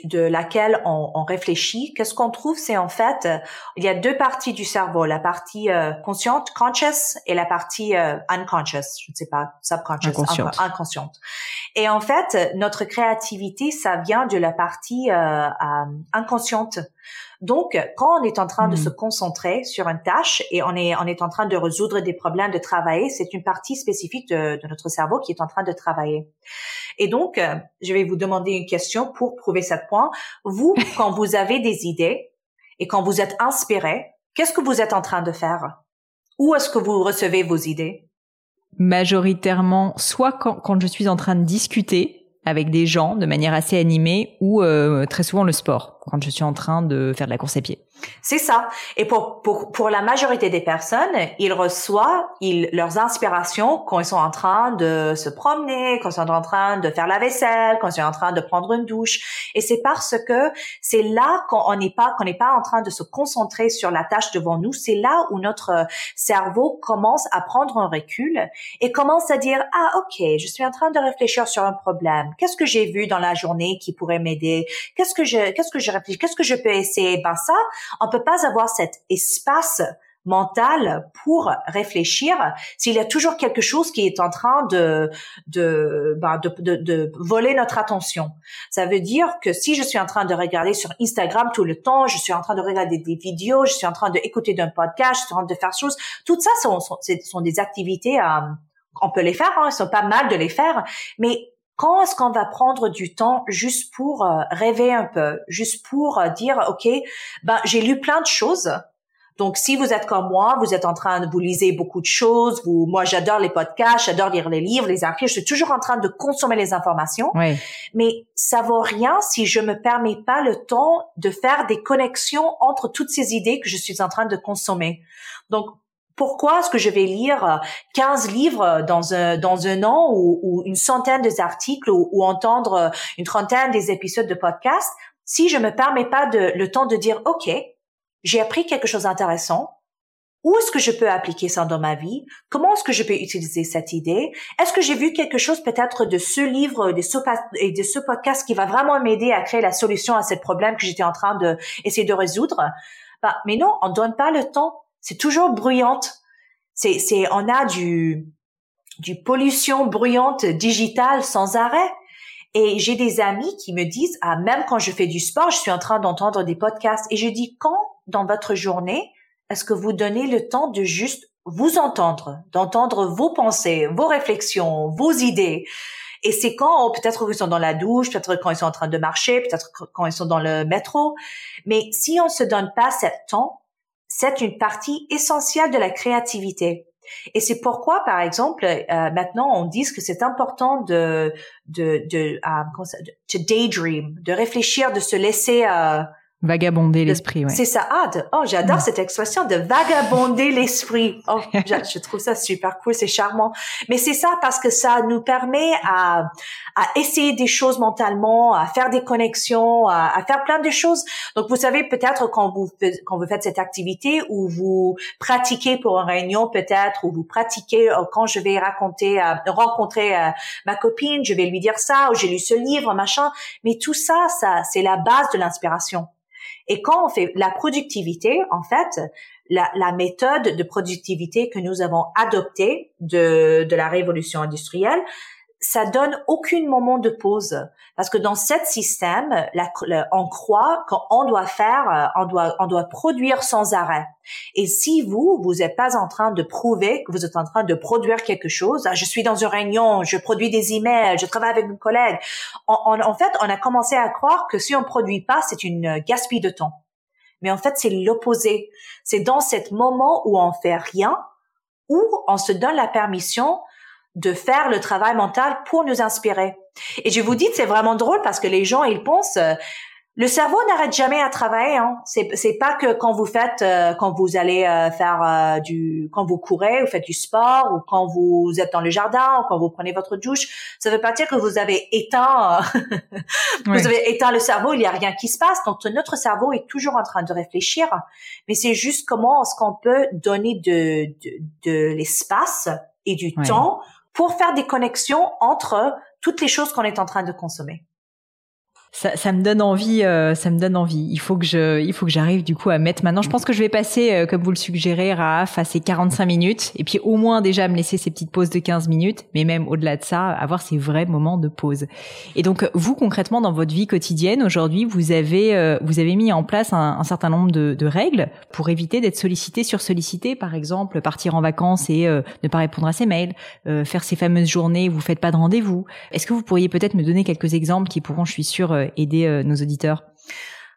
de laquelle on, on réfléchit, qu'est-ce qu'on trouve, c'est en fait, il y a deux parties du cerveau, la partie euh, consciente, conscious, et la partie euh, unconscious, je ne sais pas, subconscious, inconsciente. inconsciente. Et en fait, notre créativité, ça vient de la partie inconsciente. Donc, quand on est en train de se hmm. concentrer sur une tâche et on est, on est en train de résoudre des problèmes, de travailler, c'est une partie spécifique de, de, notre cerveau qui est en train de travailler. Et donc, euh, je vais vous demander une question pour prouver ce point. Vous, quand vous avez des idées et quand vous êtes inspiré, qu'est-ce que vous êtes en train de faire? Où est-ce que vous recevez vos idées? Majoritairement, soit quand, quand je suis en train de discuter avec des gens de manière assez animée ou euh, très souvent le sport quand je suis en train de faire de la course à pied. C'est ça. Et pour, pour, pour la majorité des personnes, ils reçoivent ils, leurs inspirations quand ils sont en train de se promener, quand ils sont en train de faire la vaisselle, quand ils sont en train de prendre une douche. Et c'est parce que c'est là qu'on n'est pas, qu'on n'est pas en train de se concentrer sur la tâche devant nous. C'est là où notre cerveau commence à prendre un recul et commence à dire, ah, ok, je suis en train de réfléchir sur un problème. Qu'est-ce que j'ai vu dans la journée qui pourrait m'aider? Qu'est-ce que je, qu'est-ce que je réfléchis? Qu'est-ce que je peux essayer? Ben, ça, on peut pas avoir cet espace mental pour réfléchir s'il y a toujours quelque chose qui est en train de de, ben de, de, de, voler notre attention. Ça veut dire que si je suis en train de regarder sur Instagram tout le temps, je suis en train de regarder des vidéos, je suis en train d'écouter d'un podcast, je suis en train de faire choses, tout ça sont, sont, sont des activités, euh, on peut les faire, hein, sont pas mal de les faire, mais quand est-ce qu'on va prendre du temps juste pour euh, rêver un peu, juste pour euh, dire ok, ben j'ai lu plein de choses. Donc si vous êtes comme moi, vous êtes en train de vous lisez beaucoup de choses. Vous, moi j'adore les podcasts, j'adore lire les livres, les articles. Je suis toujours en train de consommer les informations. Oui. Mais ça vaut rien si je me permets pas le temps de faire des connexions entre toutes ces idées que je suis en train de consommer. Donc pourquoi est-ce que je vais lire 15 euh, livres dans un, dans un an ou, une centaine d'articles ou, ou, entendre une trentaine des épisodes de podcast si je me permets pas de, le temps de dire, OK, j'ai appris quelque chose d'intéressant. Où est-ce que je peux appliquer ça dans ma vie? Comment est-ce que je peux utiliser cette idée? Est-ce que j'ai vu quelque chose peut-être de ce livre de ce, et de ce podcast qui va vraiment m'aider à créer la solution à ce problème que j'étais en train de essayer de résoudre? Bah, mais non, on donne pas le temps c'est toujours bruyante. C'est, c'est, on a du, du pollution bruyante digitale sans arrêt. Et j'ai des amis qui me disent, ah, même quand je fais du sport, je suis en train d'entendre des podcasts. Et je dis, quand dans votre journée, est-ce que vous donnez le temps de juste vous entendre, d'entendre vos pensées, vos réflexions, vos idées? Et c'est quand, peut-être qu'ils sont dans la douche, peut-être quand ils sont en train de marcher, peut-être quand ils sont dans le métro. Mais si on se donne pas ce temps, c'est une partie essentielle de la créativité. Et c'est pourquoi, par exemple, euh, maintenant on dit que c'est important de de de, euh, daydream, de réfléchir, de se laisser euh, Vagabonder l'esprit, ouais. C'est ça. Ah, oh, j'adore cette expression de vagabonder l'esprit. Oh, je trouve ça super cool, c'est charmant. Mais c'est ça parce que ça nous permet à, à essayer des choses mentalement, à faire des connexions, à, à faire plein de choses. Donc, vous savez, peut-être quand vous, quand vous faites cette activité ou vous pratiquez pour une réunion, peut-être, ou vous pratiquez euh, quand je vais raconter, euh, rencontrer euh, ma copine, je vais lui dire ça, ou j'ai lu ce livre, machin. Mais tout ça, ça, c'est la base de l'inspiration. Et quand on fait la productivité, en fait, la, méthode de productivité que nous avons adoptée de, de la révolution industrielle, ça donne aucun moment de pause parce que dans ce système, on croit qu'on doit faire, euh, on doit, produire sans arrêt. Et si vous, vous n'êtes pas en train de prouver que vous êtes en train de produire quelque chose, ah, je suis dans une réunion, je produis des emails, je travaille avec une collègue. en fait, on a commencé à croire que si on produit pas, c'est une gaspille de temps. Mais en fait, c'est l'opposé. C'est dans cet moment où on fait rien ou on se donne la permission de faire le travail mental pour nous inspirer. Et je vous dis, c'est vraiment drôle parce que les gens, ils pensent, euh, le cerveau n'arrête jamais à travailler. Hein. C'est c'est pas que quand vous faites, euh, quand vous allez euh, faire euh, du, quand vous courez, vous faites du sport, ou quand vous êtes dans le jardin, ou quand vous prenez votre douche. Ça veut pas dire que vous avez éteint, vous avez éteint le cerveau. Il y a rien qui se passe. Donc notre cerveau est toujours en train de réfléchir. Mais c'est juste comment est-ce qu'on peut donner de de, de l'espace et du temps pour faire des connexions entre toutes les choses qu'on est en train de consommer ça, ça, me donne envie. Euh, ça me donne envie. Il faut que je, il faut que j'arrive du coup à mettre maintenant. Je pense que je vais passer, euh, comme vous le suggérez, Raaf, à ces 45 minutes, et puis au moins déjà me laisser ces petites pauses de 15 minutes, mais même au-delà de ça, avoir ces vrais moments de pause. Et donc vous concrètement dans votre vie quotidienne aujourd'hui, vous avez, euh, vous avez mis en place un, un certain nombre de, de, règles pour éviter d'être sollicité sur sollicité. Par exemple, partir en vacances et ne pas répondre à ses mails, faire ces fameuses journées où vous faites pas de rendez-vous. Est-ce que vous pourriez peut-être me donner quelques exemples qui pourront, je suis sûre aider euh, nos auditeurs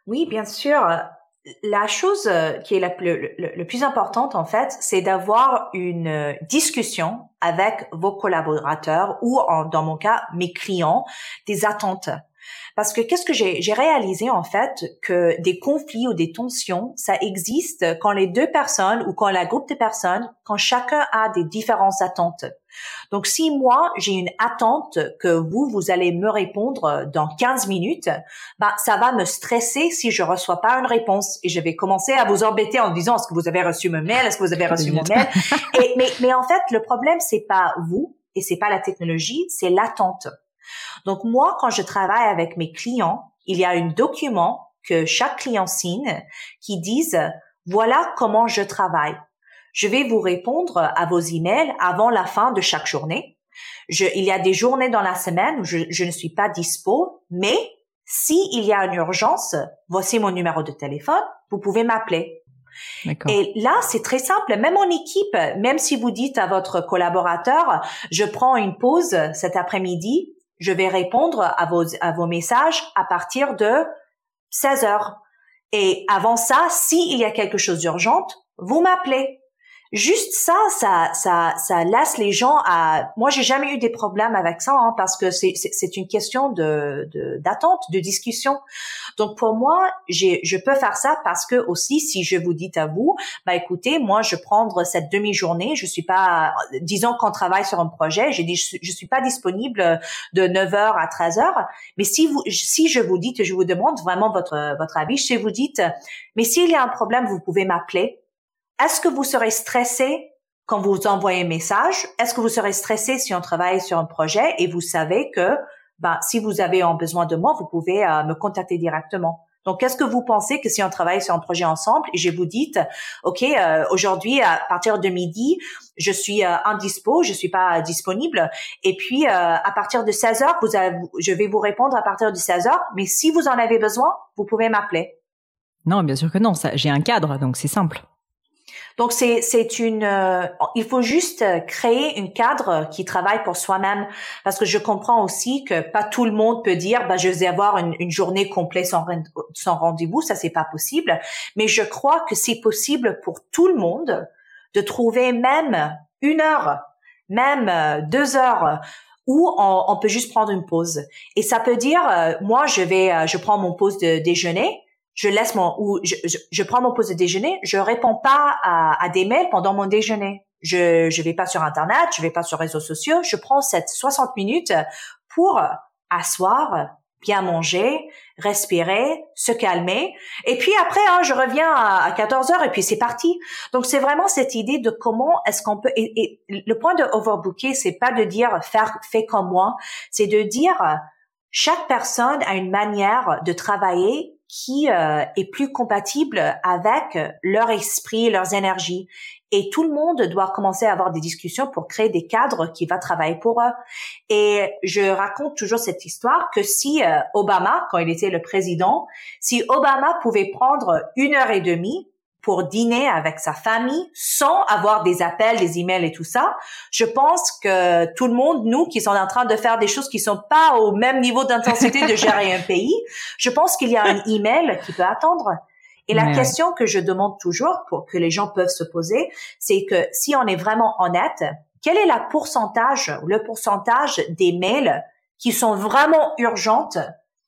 Oui, bien sûr. La chose euh, qui est la plus, importante, en fait, c'est d'avoir une euh, discussion avec vos collaborateurs ou, dans mon cas, mes clients, des attentes. Parce que qu'est-ce que j'ai réalisé en fait que des conflits ou des tensions, ça existe quand les deux personnes ou quand la groupe de personnes, quand chacun a des différentes attentes. Donc, si moi, j'ai une attente que vous, vous allez me répondre dans 15 minutes, bah, ça va me stresser si je reçois pas une réponse et je vais commencer à vous embêter en disant, est-ce que vous avez reçu mon mail? Est-ce que vous avez reçu mon mail? Et, mais, mais en fait, le problème, c'est pas vous et c'est pas la technologie, c'est l'attente. Donc, moi, quand je travaille avec mes clients, il y a un document que chaque client signe qui dise, voilà comment je travaille. Je vais vous répondre à vos emails avant la fin de chaque journée. Je, il y a des journées dans la semaine où je, je ne suis pas dispo, mais si il y a une urgence, voici mon numéro de téléphone, vous pouvez m'appeler. Et là, c'est très simple. Même en équipe, même si vous dites à votre collaborateur, je prends une pause cet après-midi, je vais répondre à vos, messages à partir de 16 heures. Et avant ça, s'il y a quelque chose d'urgent, vous m'appelez juste ça, ça, ça, ça laisse les gens à. Moi, j'ai jamais eu des problèmes avec ça hein, parce que c'est c'est une question de d'attente, de, discussion. Donc pour moi, j'ai je peux faire ça parce que aussi, si je vous dis à vous, bah écoutez, moi, je prendre cette demi-journée, je suis pas, disons qu'on travaille sur un projet, j'ai dit je, suis pas disponible de 9h à 13h, mais si vous si je vous dis, je vous demande vraiment votre votre avis, si vous dites, mais s'il y a un problème, vous pouvez m'appeler est-ce que vous serez stressé quand vous envoyez un message? Est-ce que vous serez stressé si on travaille sur un projet et vous savez que ben, si vous avez besoin de moi, vous pouvez euh, me contacter directement? Donc, qu'est-ce que vous pensez que si on travaille sur un projet ensemble et je vous dites, OK, euh, aujourd'hui, à partir de midi, je suis euh, indispo, je suis pas disponible. Et puis, à partir de 16 heures, vous je vais vous répondre à partir de 16 heures. Mais si vous en avez besoin, vous pouvez m'appeler. Non, bien sûr que non. J'ai un cadre, donc c'est simple. Donc c'est c'est une euh, il faut juste créer un cadre qui travaille pour soi-même. Parce que je comprends aussi que pas tout le monde peut dire bah je vais avoir une, une journée complète sans rendez-vous. Ça c'est pas possible. Mais je crois que c'est possible pour tout le monde de trouver même une heure même euh, deux heures où on, peut juste prendre une pause. Et ça peut dire euh, moi je vais je prends mon pause de déjeuner je laisse mon ou je, je, prends mon pause de déjeuner, je réponds pas à, à, des mails pendant mon déjeuner. Je je vais pas sur internet, je vais pas sur réseaux sociaux, je prends cette 60 minutes pour asseoir, bien manger, respirer, se calmer et puis après hein, je reviens à, 14 heures et puis c'est parti. Donc c'est vraiment cette idée de comment est-ce qu'on peut et, le point de overbooker c'est pas de dire faire fait comme moi, c'est de dire chaque personne a une manière de travailler qui euh, est plus compatible avec leur esprit, leurs énergies. Et tout le monde doit commencer à avoir des discussions pour créer des cadres qui va travailler pour eux. Et je raconte toujours cette histoire que si euh, Obama, quand il était le président, si Obama pouvait prendre une heure et demie pour dîner avec sa famille sans avoir des appels, des emails et tout ça. Je pense que tout le monde, nous qui sommes en train de faire des choses qui sont pas au même niveau d'intensité de gérer un pays, je pense qu'il y a un email qui peut attendre. Et la question que je demande toujours pour que les gens peuvent se poser, c'est que si on est vraiment honnête, quel est le pourcentage, le pourcentage des mails qui sont vraiment urgentes,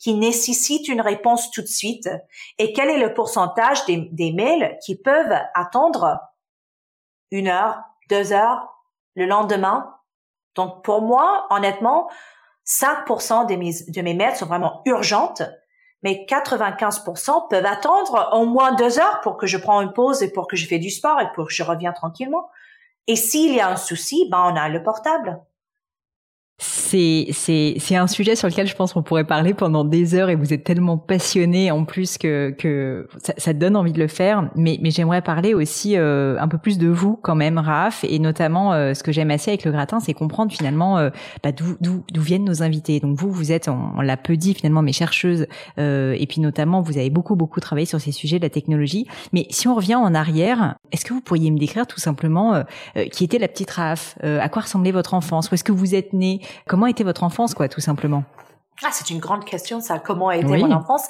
qui nécessitent une réponse tout de suite, et quel est le pourcentage des, mails qui peuvent attendre une heure, deux heures, le lendemain? Donc pour moi, honnêtement, 5% de mes, de mes mails sont vraiment urgentes, mais 95% peuvent attendre au moins deux heures pour que je prenne une pause et pour que je fais du sport et pour que je revienne tranquillement. Et s'il y a un souci, ben on a le portable c'est c'est c'est un sujet sur lequel je pense qu'on pourrait parler pendant des heures et vous êtes tellement passionné en plus que que ça, ça donne envie de le faire. Mais mais j'aimerais parler aussi euh, un peu plus de vous quand même Raph et notamment euh, ce que j'aime assez avec le gratin c'est comprendre finalement euh, bah, d'où d'où viennent nos invités. Donc vous vous êtes on, l'a peu dit finalement mes chercheuses et puis notamment vous avez beaucoup beaucoup travaillé sur ces sujets de la technologie. Mais si on revient en arrière est-ce que vous pourriez me décrire tout simplement qui était la petite Raph à quoi ressemblait votre enfance? Où est-ce que vous êtes né Comment était votre enfance, quoi, tout simplement? Ah, c'est une grande question, ça. Comment a été mon enfance?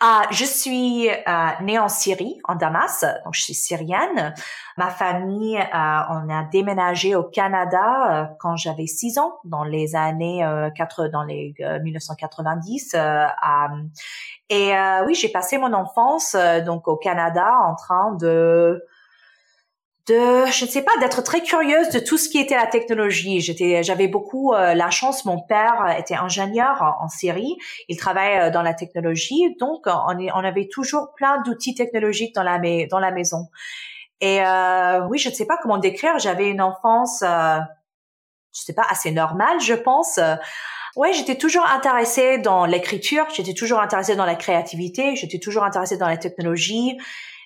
Ah, Je suis euh, née en Syrie, en Damas, donc je suis syrienne. Ma famille, euh, on a déménagé au Canada euh, quand j'avais six ans, dans les années euh, 4, dans les 1990. et oui, j'ai passé mon enfance donc au Canada en train de de, je ne sais pas, d'être très curieuse de tout ce qui était la technologie. J'étais, j'avais beaucoup euh, la chance. Mon père était ingénieur en, Syrie. Il travaille euh, dans la technologie, donc on, est, on avait toujours plein d'outils technologiques dans la, dans la maison. Et euh, oui, je ne sais pas comment décrire. J'avais une enfance, euh, je sais pas, assez normale, je pense. Ouais, j'étais toujours intéressée dans l'écriture. J'étais toujours intéressée dans la créativité. J'étais toujours intéressée dans la technologie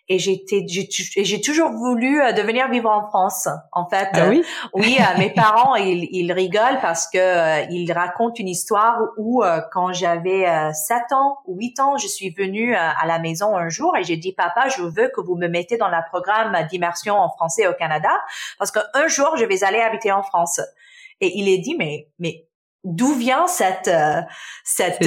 et j'étais j'ai toujours voulu euh, devenir vivre en France en fait. Ah oui? Oui euh, mes parents ils, ils rigolent parce que euh, ils racontent une histoire où quand j'avais 7 ans ou 8 ans je suis venue à la maison un jour et j'ai dit papa je veux que vous me mettez dans le programme d'immersion en français au Canada parce qu'un jour je vais aller habiter en France. Et il est dit mais mais d'où vient cette euh, cette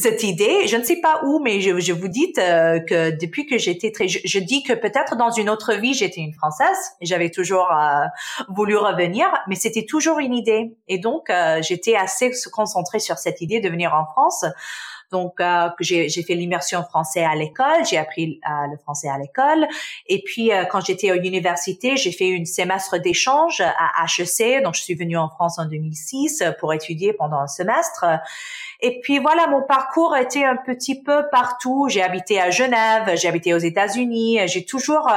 cette idée. Je ne sais pas où, mais je, je vous dis euh, que depuis que j'étais très, je, dis que peut-être dans une autre vie j'étais une française j'avais toujours euh, voulu revenir, mais c'était toujours une idée. Et donc j'étais assez concentrée sur cette idée de venir en France. Donc, euh, j'ai, fait l'immersion français à l'école, j'ai appris euh, le français à l'école. Et puis, euh, quand j'étais à l'université, j'ai fait une semestre d'échange à HEC. Donc, je suis venue en France en 2006 pour étudier pendant un semestre. Et puis voilà, mon parcours été un petit peu partout. J'ai habité à Genève, j'ai habité aux États-Unis. J'ai toujours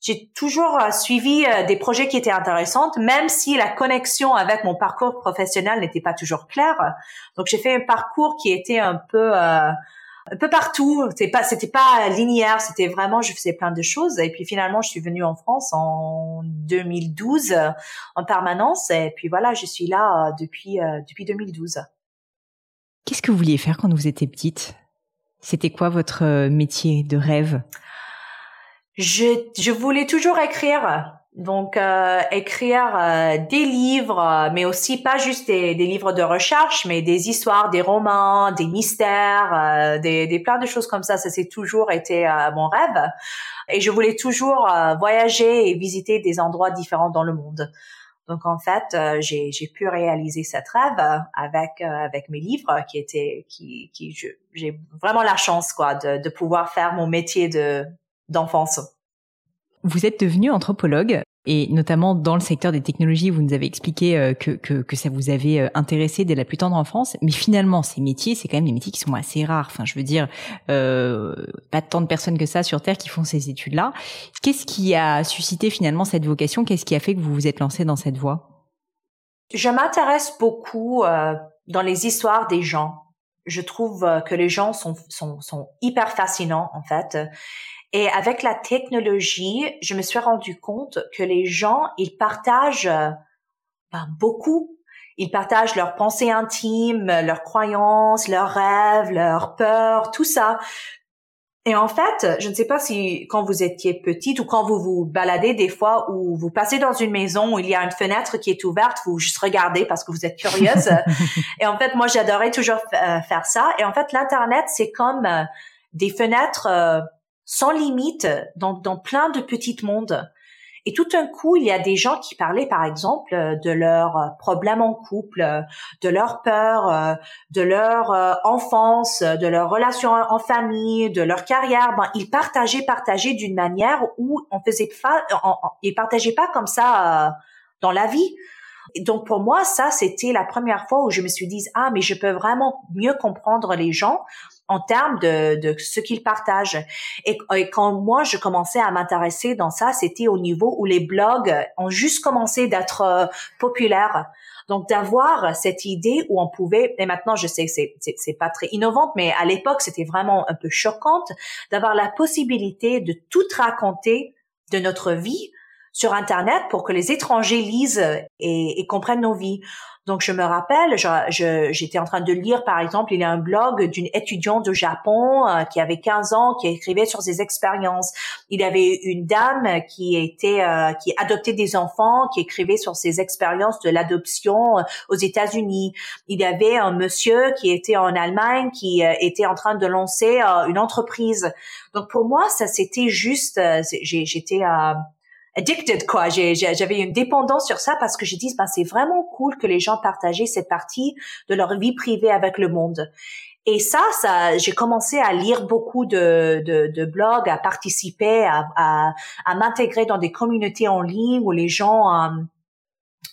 j'ai toujours euh, suivi euh, des projets qui étaient intéressants, même si la connexion avec mon parcours professionnel n'était pas toujours claire. Donc j'ai fait un parcours qui était un peu euh, un peu partout. C'était pas c'était pas linéaire. C'était vraiment je faisais plein de choses. Et puis finalement je suis venue en France en 2012 en permanence. Et puis voilà je suis là depuis depuis 2012. Qu'est-ce que vous vouliez faire quand vous étiez petite? C'était quoi votre métier de rêve? Je, je voulais toujours écrire. Donc euh, écrire euh, des livres, mais aussi pas juste des, des, livres de recherche, mais des histoires, des romans, des mystères, euh, des, des plein de choses comme ça. Ça c'est toujours été mon rêve. Et je voulais toujours voyager et visiter des endroits différents dans le monde. Donc en fait, j'ai, j'ai pu réaliser cette rêve avec avec mes livres qui étaient qui qui j'ai vraiment la chance quoi de, de pouvoir faire mon métier de d'enfance. Vous êtes devenu anthropologue et notamment dans le secteur des technologies, vous nous avez expliqué euh, que, que, que ça vous avait euh, intéressé dès la plus tendre enfance. Mais finalement, ces métiers, c'est quand même des métiers qui sont assez rares. Enfin, je veux dire, euh, pas tant de personnes que ça sur Terre qui font ces études-là. Qu'est-ce qui a suscité finalement cette vocation? Qu'est-ce qui a fait que vous vous êtes lancé dans cette voie? Je m'intéresse beaucoup euh, dans les histoires des gens. Je trouve que les gens sont, sont, sont hyper fascinants en fait et avec la technologie, je me suis rendu compte que les gens, ils partagent euh, ben, beaucoup. Ils partagent leurs pensées intimes, leurs croyances, leurs rêves, leurs peurs, tout ça. Et en fait, je ne sais pas si quand vous étiez petite ou quand vous vous baladez des fois ou vous passez dans une maison où il y a une fenêtre qui est ouverte, vous juste regardez parce que vous êtes curieuse. et en fait, moi, j'adorais toujours euh, faire ça. Et en fait, l'internet, c'est comme euh, des fenêtres sans limite dans, dans plein de petits mondes. Et tout d'un coup, il y a des gens qui parlaient, par exemple, de leurs problèmes en couple, de leurs peurs, de leur euh, enfance, de leurs relations en famille, de leur carrière. Ben, ils partageaient, partageaient d'une manière où on faisait pas, ils partageaient pas comme ça euh, dans la vie. Donc pour moi, ça, c'était la première fois où je me suis dit, ah, mais je peux vraiment mieux comprendre les gens en termes de, de ce qu'ils partagent. Et, quand moi, je commençais à m'intéresser dans ça, c'était au niveau où les blogs ont juste commencé d'être euh, populaires. Donc d'avoir cette idée où on pouvait, et maintenant je sais que c'est, c'est, pas très innovante, mais à l'époque c'était vraiment un peu choquante, d'avoir la possibilité de tout raconter de notre vie sur Internet pour que les étrangers lisent et, comprennent nos vies. Donc, je me rappelle, j'étais en train de lire, par exemple, il y a un blog d'une étudiante au Japon euh, qui avait 15 ans, qui écrivait sur ses expériences. Il y avait une dame qui était, euh, qui adoptait des enfants, qui écrivait sur ses expériences de l'adoption euh, aux États-Unis. Il y avait un monsieur qui était en Allemagne, qui était en train de lancer une entreprise. Donc, pour moi, ça, c'était juste, j'étais addicted quoi. J'avais une dépendance sur ça parce que je dis ben c'est vraiment cool que les gens partageaient cette partie de leur vie privée avec le monde. Et ça, ça, j'ai commencé à lire beaucoup de, de, de blogs, à participer, à, à, à m'intégrer dans des communautés en ligne où les gens euh,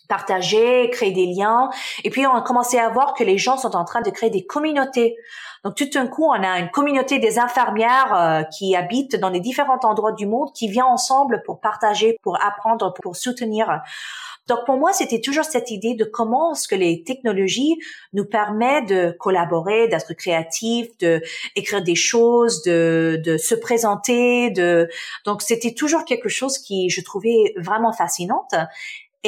partageaient, créaient des liens. Et puis on a commencé à voir que les gens sont en train de créer des communautés donc tout d'un coup, on a une communauté des infirmières euh, qui habitent dans les différents endroits du monde, qui vient ensemble pour partager, pour apprendre, pour soutenir. Donc pour moi, c'était toujours cette idée de comment est-ce que les technologies nous permettent de collaborer, d'être créatifs, de écrire des choses, de, de se présenter, de donc c'était toujours quelque chose qui je trouvais vraiment fascinante.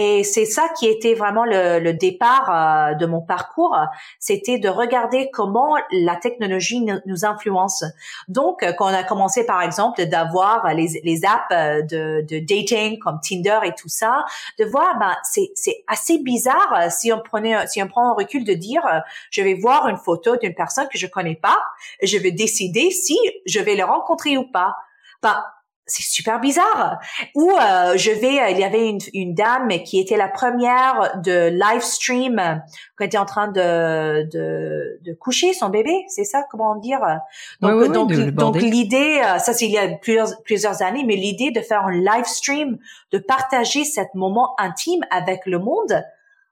Et c'est ça qui était vraiment le, le départ euh, de mon parcours, c'était de regarder comment la technologie nous, influence. Donc, quand on a commencé, par exemple, d'avoir les, les apps euh, de, de, dating comme Tinder et tout ça, de voir, ben, c'est, c'est assez bizarre euh, si on prenait, si on prend un recul de dire, je vais voir une photo d'une personne que je connais pas, et je vais décider si je vais le rencontrer ou pas. Ben, c'est super bizarre. Ou euh, je vais, euh, il y avait une, une, dame qui était la première de live stream qui était en train de, de, de coucher son bébé, c'est ça comment dire? Donc donc donc l'idée, euh, ça c'est il y a plusieurs plusieurs années, mais l'idée de faire un live stream, de partager cet moment intime avec le monde,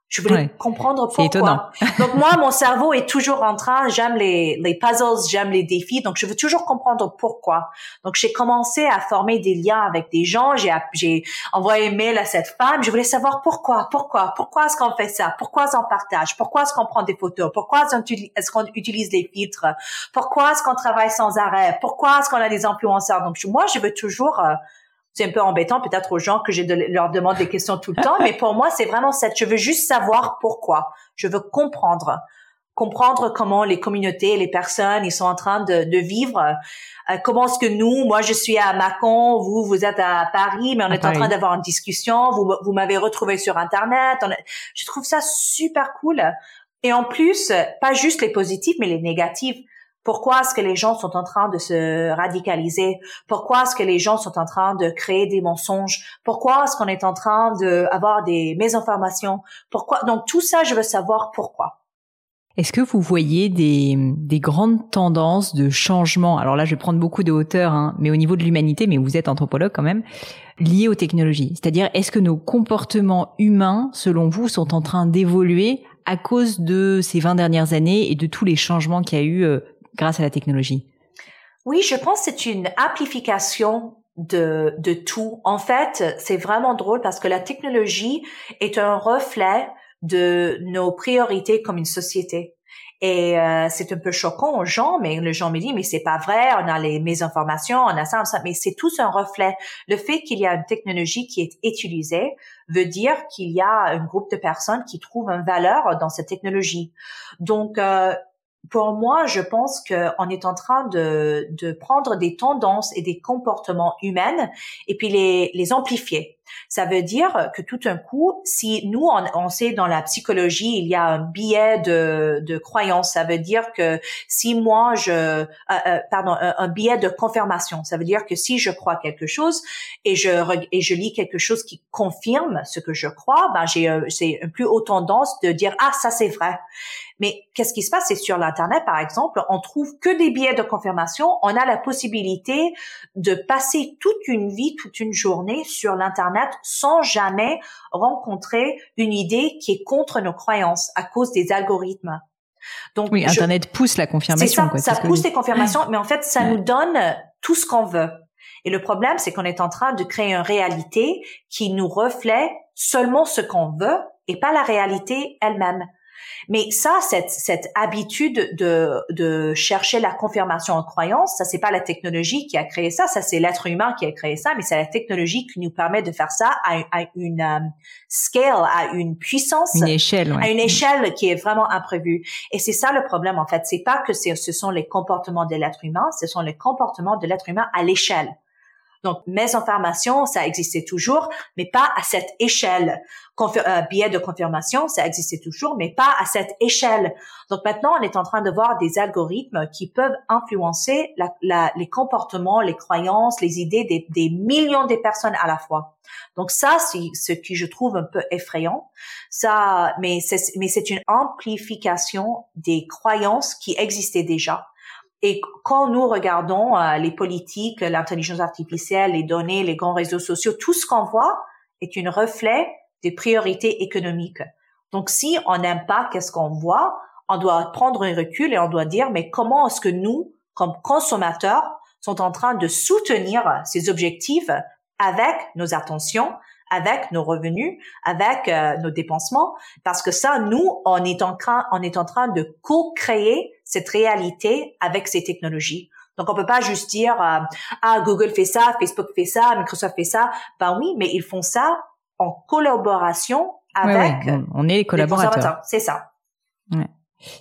je voulais comprendre pourquoi. donc moi, mon cerveau est toujours en train, j'aime les, les puzzles, j'aime les défis, donc je veux toujours comprendre pourquoi. Donc j'ai commencé à former des liens avec des gens, j'ai j'ai envoyé mail à cette femme, je voulais savoir pourquoi, pourquoi, pourquoi est-ce qu'on fait ça, pourquoi est-ce qu'on partage, pourquoi est-ce qu'on prend des photos, pourquoi est-ce qu'on utilise les filtres, pourquoi est-ce qu'on travaille sans arrêt, pourquoi est-ce qu'on a des influenceurs. Donc moi, je veux toujours euh, c'est un peu embêtant peut-être aux gens que de leur demande des questions tout le temps, mais pour moi, c'est vraiment ça. Je veux juste savoir pourquoi. Je veux comprendre comprendre comment les communautés, les personnes, ils sont en train de, de vivre. Euh, comment est-ce que nous, moi je suis à Mâcon, vous vous êtes à Paris, mais on est en train d'avoir une discussion. Vous, vous m'avez retrouvé sur Internet. je trouve ça super cool. Et en plus, pas juste les positifs, mais les négatifs. Pourquoi est-ce que les gens sont en train de se radicaliser? Pourquoi est-ce que les gens sont en train de créer des mensonges? Pourquoi est-ce qu'on est en train d'avoir des mésinformations? Pourquoi? Donc tout ça, je veux savoir pourquoi. Est-ce que vous voyez des, des, grandes tendances de changement? Alors là, je vais prendre beaucoup de hauteur, hein, mais au niveau de l'humanité, mais vous êtes anthropologue quand même, liées aux technologies. C'est-à-dire, est-ce que nos comportements humains, selon vous, sont en train d'évoluer à cause de ces 20 dernières années et de tous les changements qu'il y a eu euh, grâce à la technologie? Oui, je pense que c'est une amplification de, de tout. En fait, c'est vraiment drôle parce que la technologie est un reflet de nos priorités comme une société. Et euh, c'est un peu choquant aux gens, mais les gens me disent, mais c'est pas vrai, on a les mésinformations, on a ça, on a ça, mais c'est tout un reflet. Le fait qu'il y a une technologie qui est utilisée veut dire qu'il y a un groupe de personnes qui trouvent une valeur dans cette technologie. Donc, euh, pour moi, je pense qu'on est en train de, prendre des tendances et des comportements humains et puis les, les amplifier. Ça veut dire que tout un coup, si nous, on, on sait dans la psychologie, il y a un biais de, de croyance. Ça veut dire que si moi, je, euh, euh, pardon, un, biais de confirmation. Ça veut dire que si je crois quelque chose et je et je lis quelque chose qui confirme ce que je crois, ben j'ai c'est une plus haute tendance de dire ah ça c'est vrai. Mais qu'est-ce qui se passe? C'est sur l'Internet, par exemple, on trouve que des biais de confirmation. On a la possibilité de passer toute une vie, toute une journée sur l'Internet sans jamais rencontrer une idée qui est contre nos croyances à cause des algorithmes. Donc, oui, Internet pousse la confirmation. Ça, ça pousse les confirmations, mais en fait, ça nous donne tout ce qu'on veut. Et le problème, c'est qu'on est en train de créer une réalité qui nous reflète seulement ce qu'on veut et pas la réalité elle-même. Mais ça, cette, cette habitude de, de chercher la confirmation en croyance, ça c'est pas la technologie qui a créé ça, ça c'est l'être humain qui a créé ça, mais c'est la technologie qui nous permet de faire ça à, une euh, scale, à une puissance, une échelle, à une échelle qui est vraiment imprévue. Et c'est ça le problème en fait, c'est pas que ce sont les comportements de l'être humain, ce sont les comportements de l'être humain à l'échelle. Donc, mes informations, ça existait toujours, mais pas à cette échelle. Confir euh, billet de confirmation, ça existait toujours, mais pas à cette échelle. Donc maintenant, on est en train de voir des algorithmes qui peuvent influencer la, la, les comportements, les croyances, les idées des, des millions de personnes à la fois. Donc ça, c'est ce que je trouve un peu effrayant. Ça, mais c'est une amplification des croyances qui existaient déjà. Et quand nous regardons euh, les politiques, l'intelligence artificielle, les données, les grands réseaux sociaux, tout ce qu'on voit est un reflet des priorités économiques. Donc, si on n'aime pas qu'est-ce qu'on voit, on doit prendre un recul et on doit dire, mais comment est-ce que nous, comme consommateurs, sommes en train de soutenir ces objectifs avec nos attentions, avec nos revenus, avec euh, nos dépensements, parce que ça, nous, on est en train, on est en train de co-créer cette réalité avec ces technologies. Donc, on peut pas juste dire euh, ah Google fait ça, Facebook fait ça, Microsoft fait ça. Ben oui, mais ils font ça en collaboration avec. on est les collaborateurs. C'est ça. Ouais.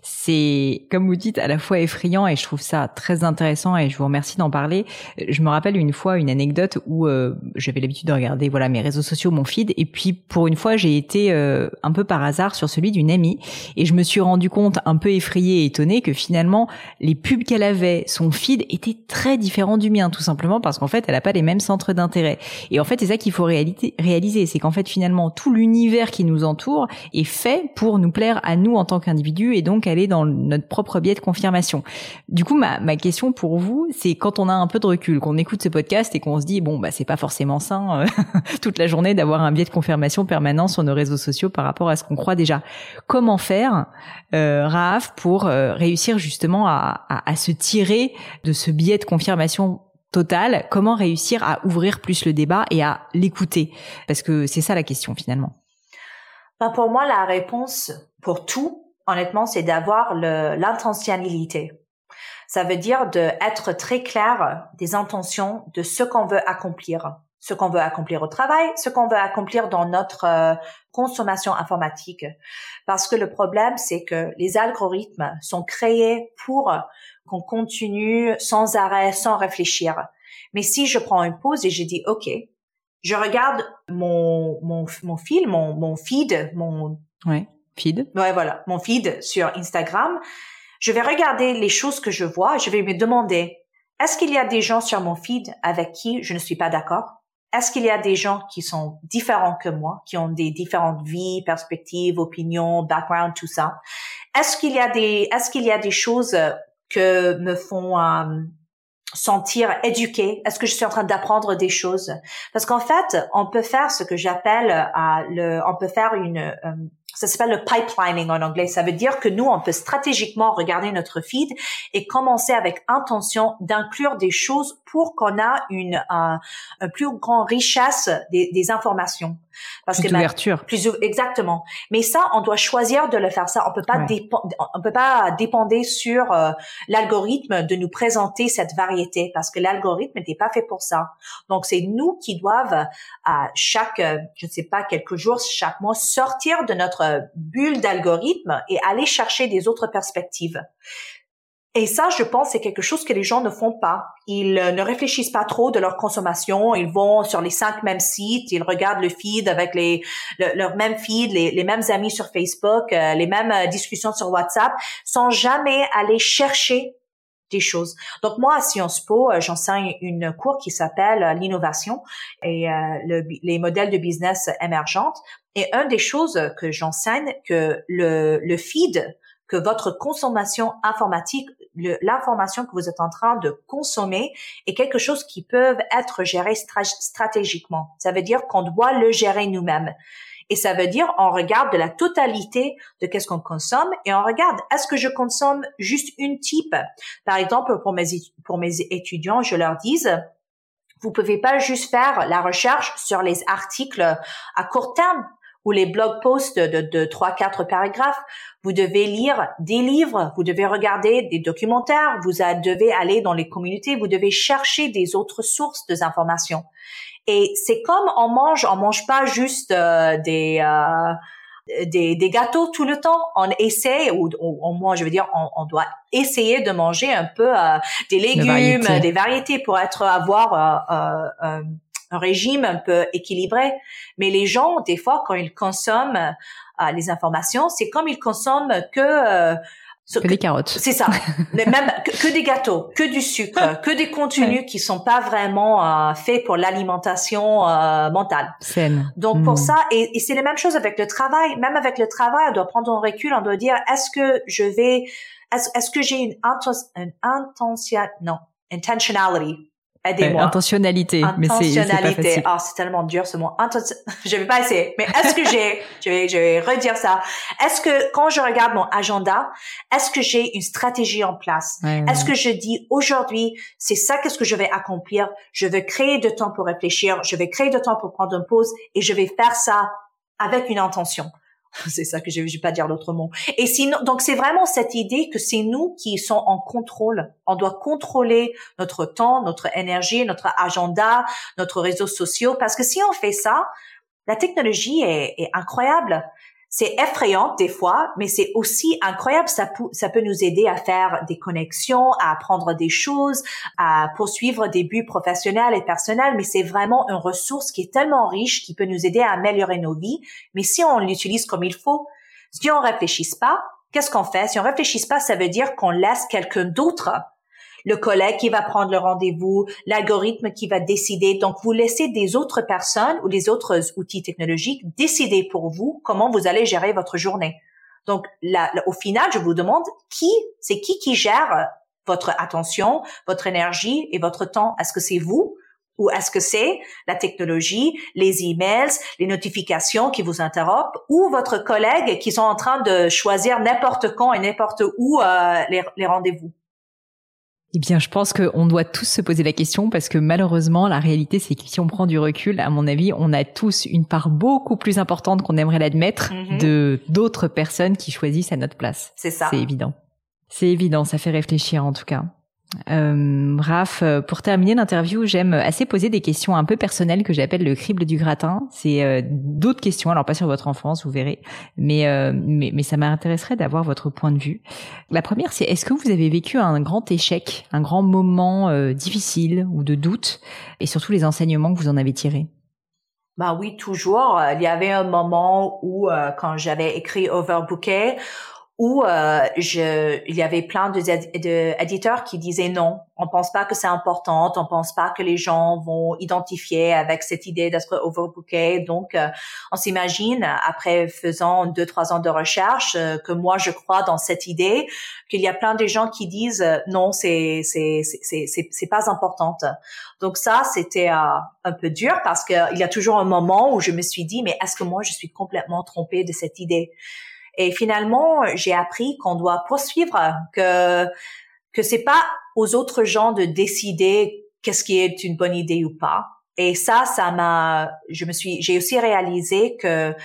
C'est, comme vous dites, à la fois effrayant et je trouve ça très intéressant et je vous remercie d'en parler. Je me rappelle une fois une anecdote où euh, j'avais l'habitude de regarder voilà mes réseaux sociaux, mon feed, et puis pour une fois j'ai été euh, un peu par hasard sur celui d'une amie et je me suis rendu compte un peu effrayée et étonnée que finalement les pubs qu'elle avait, son feed était très différent du mien, tout simplement parce qu'en fait elle a pas les mêmes centres d'intérêt. Et en fait c'est ça qu'il faut réaliser, c'est qu'en fait finalement tout l'univers qui nous entoure est fait pour nous plaire à nous en tant qu'individus et donc aller dans notre propre biais de confirmation. Du coup, ma, question pour vous, c'est quand on a un peu de recul, qu'on écoute ce podcast et qu'on se dit bon bah c'est pas forcément sain euh, toute la journée d'avoir un biais de confirmation permanent sur nos réseaux sociaux par rapport à ce qu'on croit déjà. Comment faire, euh, pour euh, réussir justement à, se tirer de ce biais de confirmation total? Comment réussir à ouvrir plus le débat et à l'écouter? Parce que c'est ça la question finalement. Ben pour moi, la réponse pour tout, honnêtement, c'est d'avoir l'intentionnalité. Ça veut dire d'être très clair des intentions de ce qu'on veut accomplir, ce qu'on veut accomplir au travail, ce qu'on veut accomplir dans notre euh, consommation informatique. Parce que le problème, c'est que les algorithmes sont créés pour qu'on continue sans arrêt, sans réfléchir. Mais si je prends une pause et je dis, OK, je regarde mon, mon, mon fil, mon, mon feed, mon, ouais feed. Ouais, voilà, mon feed sur Instagram. Je vais regarder les choses que je vois. Je vais me demander, est-ce qu'il y a des gens sur mon feed avec qui je ne suis pas d'accord? Est-ce qu'il y a des gens qui sont différents que moi, qui ont des différentes vies, perspectives, opinions, background, tout ça? Est-ce qu'il y a des, est-ce qu'il y a des choses que me font euh, sentir éduqué Est-ce que je suis en train d'apprendre des choses? Parce qu'en fait, on peut faire ce que j'appelle, euh, le, on peut faire une, euh, ça s'appelle le pipelining en anglais. Ça veut dire que nous, on peut stratégiquement regarder notre feed et commencer avec intention d'inclure des choses pour qu'on a une un, plus grande richesse des, des informations. Parce plus d'ouverture. Plus exactement. Mais ça, on doit choisir de le faire. Ça, on peut pas on peut pas dépendre sur euh, l'algorithme de nous présenter cette variété parce que l'algorithme n'était pas fait pour ça. Donc c'est nous qui doivent à chaque, je ne sais pas, quelques jours, chaque mois, sortir de notre bulle d'algorithme et aller chercher des autres perspectives. Et ça, je pense, c'est quelque chose que les gens ne font pas. Ils euh, ne réfléchissent pas trop de leur consommation. Ils vont sur les cinq mêmes sites, ils regardent le feed avec les leur même feed, les, mêmes amis sur Facebook, euh, les mêmes euh, discussions sur WhatsApp, sans jamais aller chercher des choses. Donc moi à Sciences Po, j'enseigne une cours qui s'appelle l'innovation et les modèles de business émergentes. Et une des choses que j'enseigne, que le, le feed que votre consommation informatique, l'information que vous êtes en train de consommer est quelque chose qui peut être géré stratégiquement. Ça veut dire qu'on doit le gérer nous-mêmes. Et ça veut dire on regarde de la totalité de qu'est-ce qu'on consomme et on regarde est-ce que je consomme juste une type? Par exemple, pour mes pour mes étudiants, je leur dis vous pouvez pas juste faire la recherche sur les articles à court terme ou les blog posts de, de, 3-4 paragraphes. Vous devez lire des livres, vous devez regarder des documentaires, vous devez aller dans les communautés, vous devez chercher des autres sources d'informations. Et c'est comme on mange, on mange pas juste euh, des, euh, des, des gâteaux tout le temps. On essaie, ou, au moins je veux dire, on, on, doit essayer de manger un peu euh, des légumes, des variétés pour être avoir euh, un régime un peu équilibré. Mais les gens, des fois, quand ils consomment euh, les informations, c'est comme ils consomment que que des carottes. C'est ça. même que, des gâteaux, que du sucre, que des contenus qui sont pas vraiment euh, faits pour l'alimentation euh, mentale. Saine. Donc pour hmm. ça, et, et c'est la même chose avec le travail. Même avec le travail, on doit prendre un recul. On doit dire est-ce que je vais, est-ce, est-ce que j'ai une, une intention, non, intentionality Aidez-moi. intentionnalité. Intentionnalité. Ah, c'est tellement dur ce mot. je vais pas essayer. Mais est-ce que j'ai, je vais, je vais redire ça. Est-ce que quand je regarde mon agenda, est-ce que j'ai une stratégie en place? est-ce que je dis aujourd'hui, c'est ça qu'est-ce que je vais accomplir? Je vais créer de temps pour réfléchir. Je vais créer de temps pour prendre une pause et je vais faire ça avec une intention. c'est ça que je ne vais pas dire l'autre mot. Et sinon, donc c'est vraiment cette idée que c'est nous qui sommes en contrôle. On doit contrôler notre temps, notre énergie, notre agenda, notre réseaux sociaux, parce que si on fait ça, la technologie est, est incroyable c'est effrayant des fois, mais c'est aussi incroyable. Ça, peut, ça peut nous aider à faire des connexions, à apprendre des choses, à poursuivre des buts professionnels et personnels. Mais c'est vraiment une ressource qui est tellement riche, qui peut nous aider à améliorer nos vies. Mais si on l'utilise comme il faut, si on réfléchisse pas, qu'est-ce qu'on fait? Si on réfléchisse pas, ça veut dire qu'on laisse quelqu'un d'autre le collègue qui va prendre le rendez-vous, l'algorithme qui va décider. Donc, vous laissez des autres personnes ou des autres outils technologiques décider pour vous comment vous allez gérer votre journée. Donc, là, au final, je vous demande qui, c'est qui qui gère votre attention, votre énergie et votre temps. Est-ce que c'est vous ou est-ce que c'est la technologie, les emails, les notifications qui vous interrompent ou votre collègue qui sont en train de choisir n'importe quand et n'importe où euh, les rendez-vous? Eh bien, je pense qu'on doit tous se poser la question parce que malheureusement, la réalité, c'est que si on prend du recul, à mon avis, on a tous une part beaucoup plus importante qu'on aimerait l'admettre mhm. de d'autres personnes qui choisissent à notre place. C'est ça. C'est évident. C'est évident, ça fait réfléchir en tout cas. Euh, Raph, euh, pour terminer l'interview, j'aime assez poser des questions un peu personnelles que j'appelle le crible du gratin. C'est euh, d'autres questions, alors pas sur votre enfance, vous verrez, mais euh, mais, mais, ça m'intéresserait d'avoir votre point de vue. La première, c'est est-ce que vous avez vécu un grand échec, un grand moment difficile ou de doute, et surtout les enseignements que vous en avez tirés? Bah oui, toujours. Il y avait un moment où, quand j'avais écrit Overbooké, où euh, je, il y avait plein de, d'éditeurs qui disaient non, on pense pas que c'est important, on pense pas que les gens vont identifier avec cette idée d'être overbooké. Donc, euh, on s'imagine après faisant deux trois ans de recherche euh, que moi je crois dans cette idée qu'il y a plein de gens qui disent euh, non, c'est c'est c'est c'est c'est pas importante. Donc ça, c'était un peu dur parce qu'il y a toujours un moment où je me suis dit mais est-ce que moi je suis complètement trompée de cette idée? Et finalement, j'ai appris qu'on doit poursuivre, que que c'est pas aux autres gens de décider qu'est-ce qui est une bonne idée ou pas. Et ça, ça m'a, je me suis, j'ai aussi réalisé que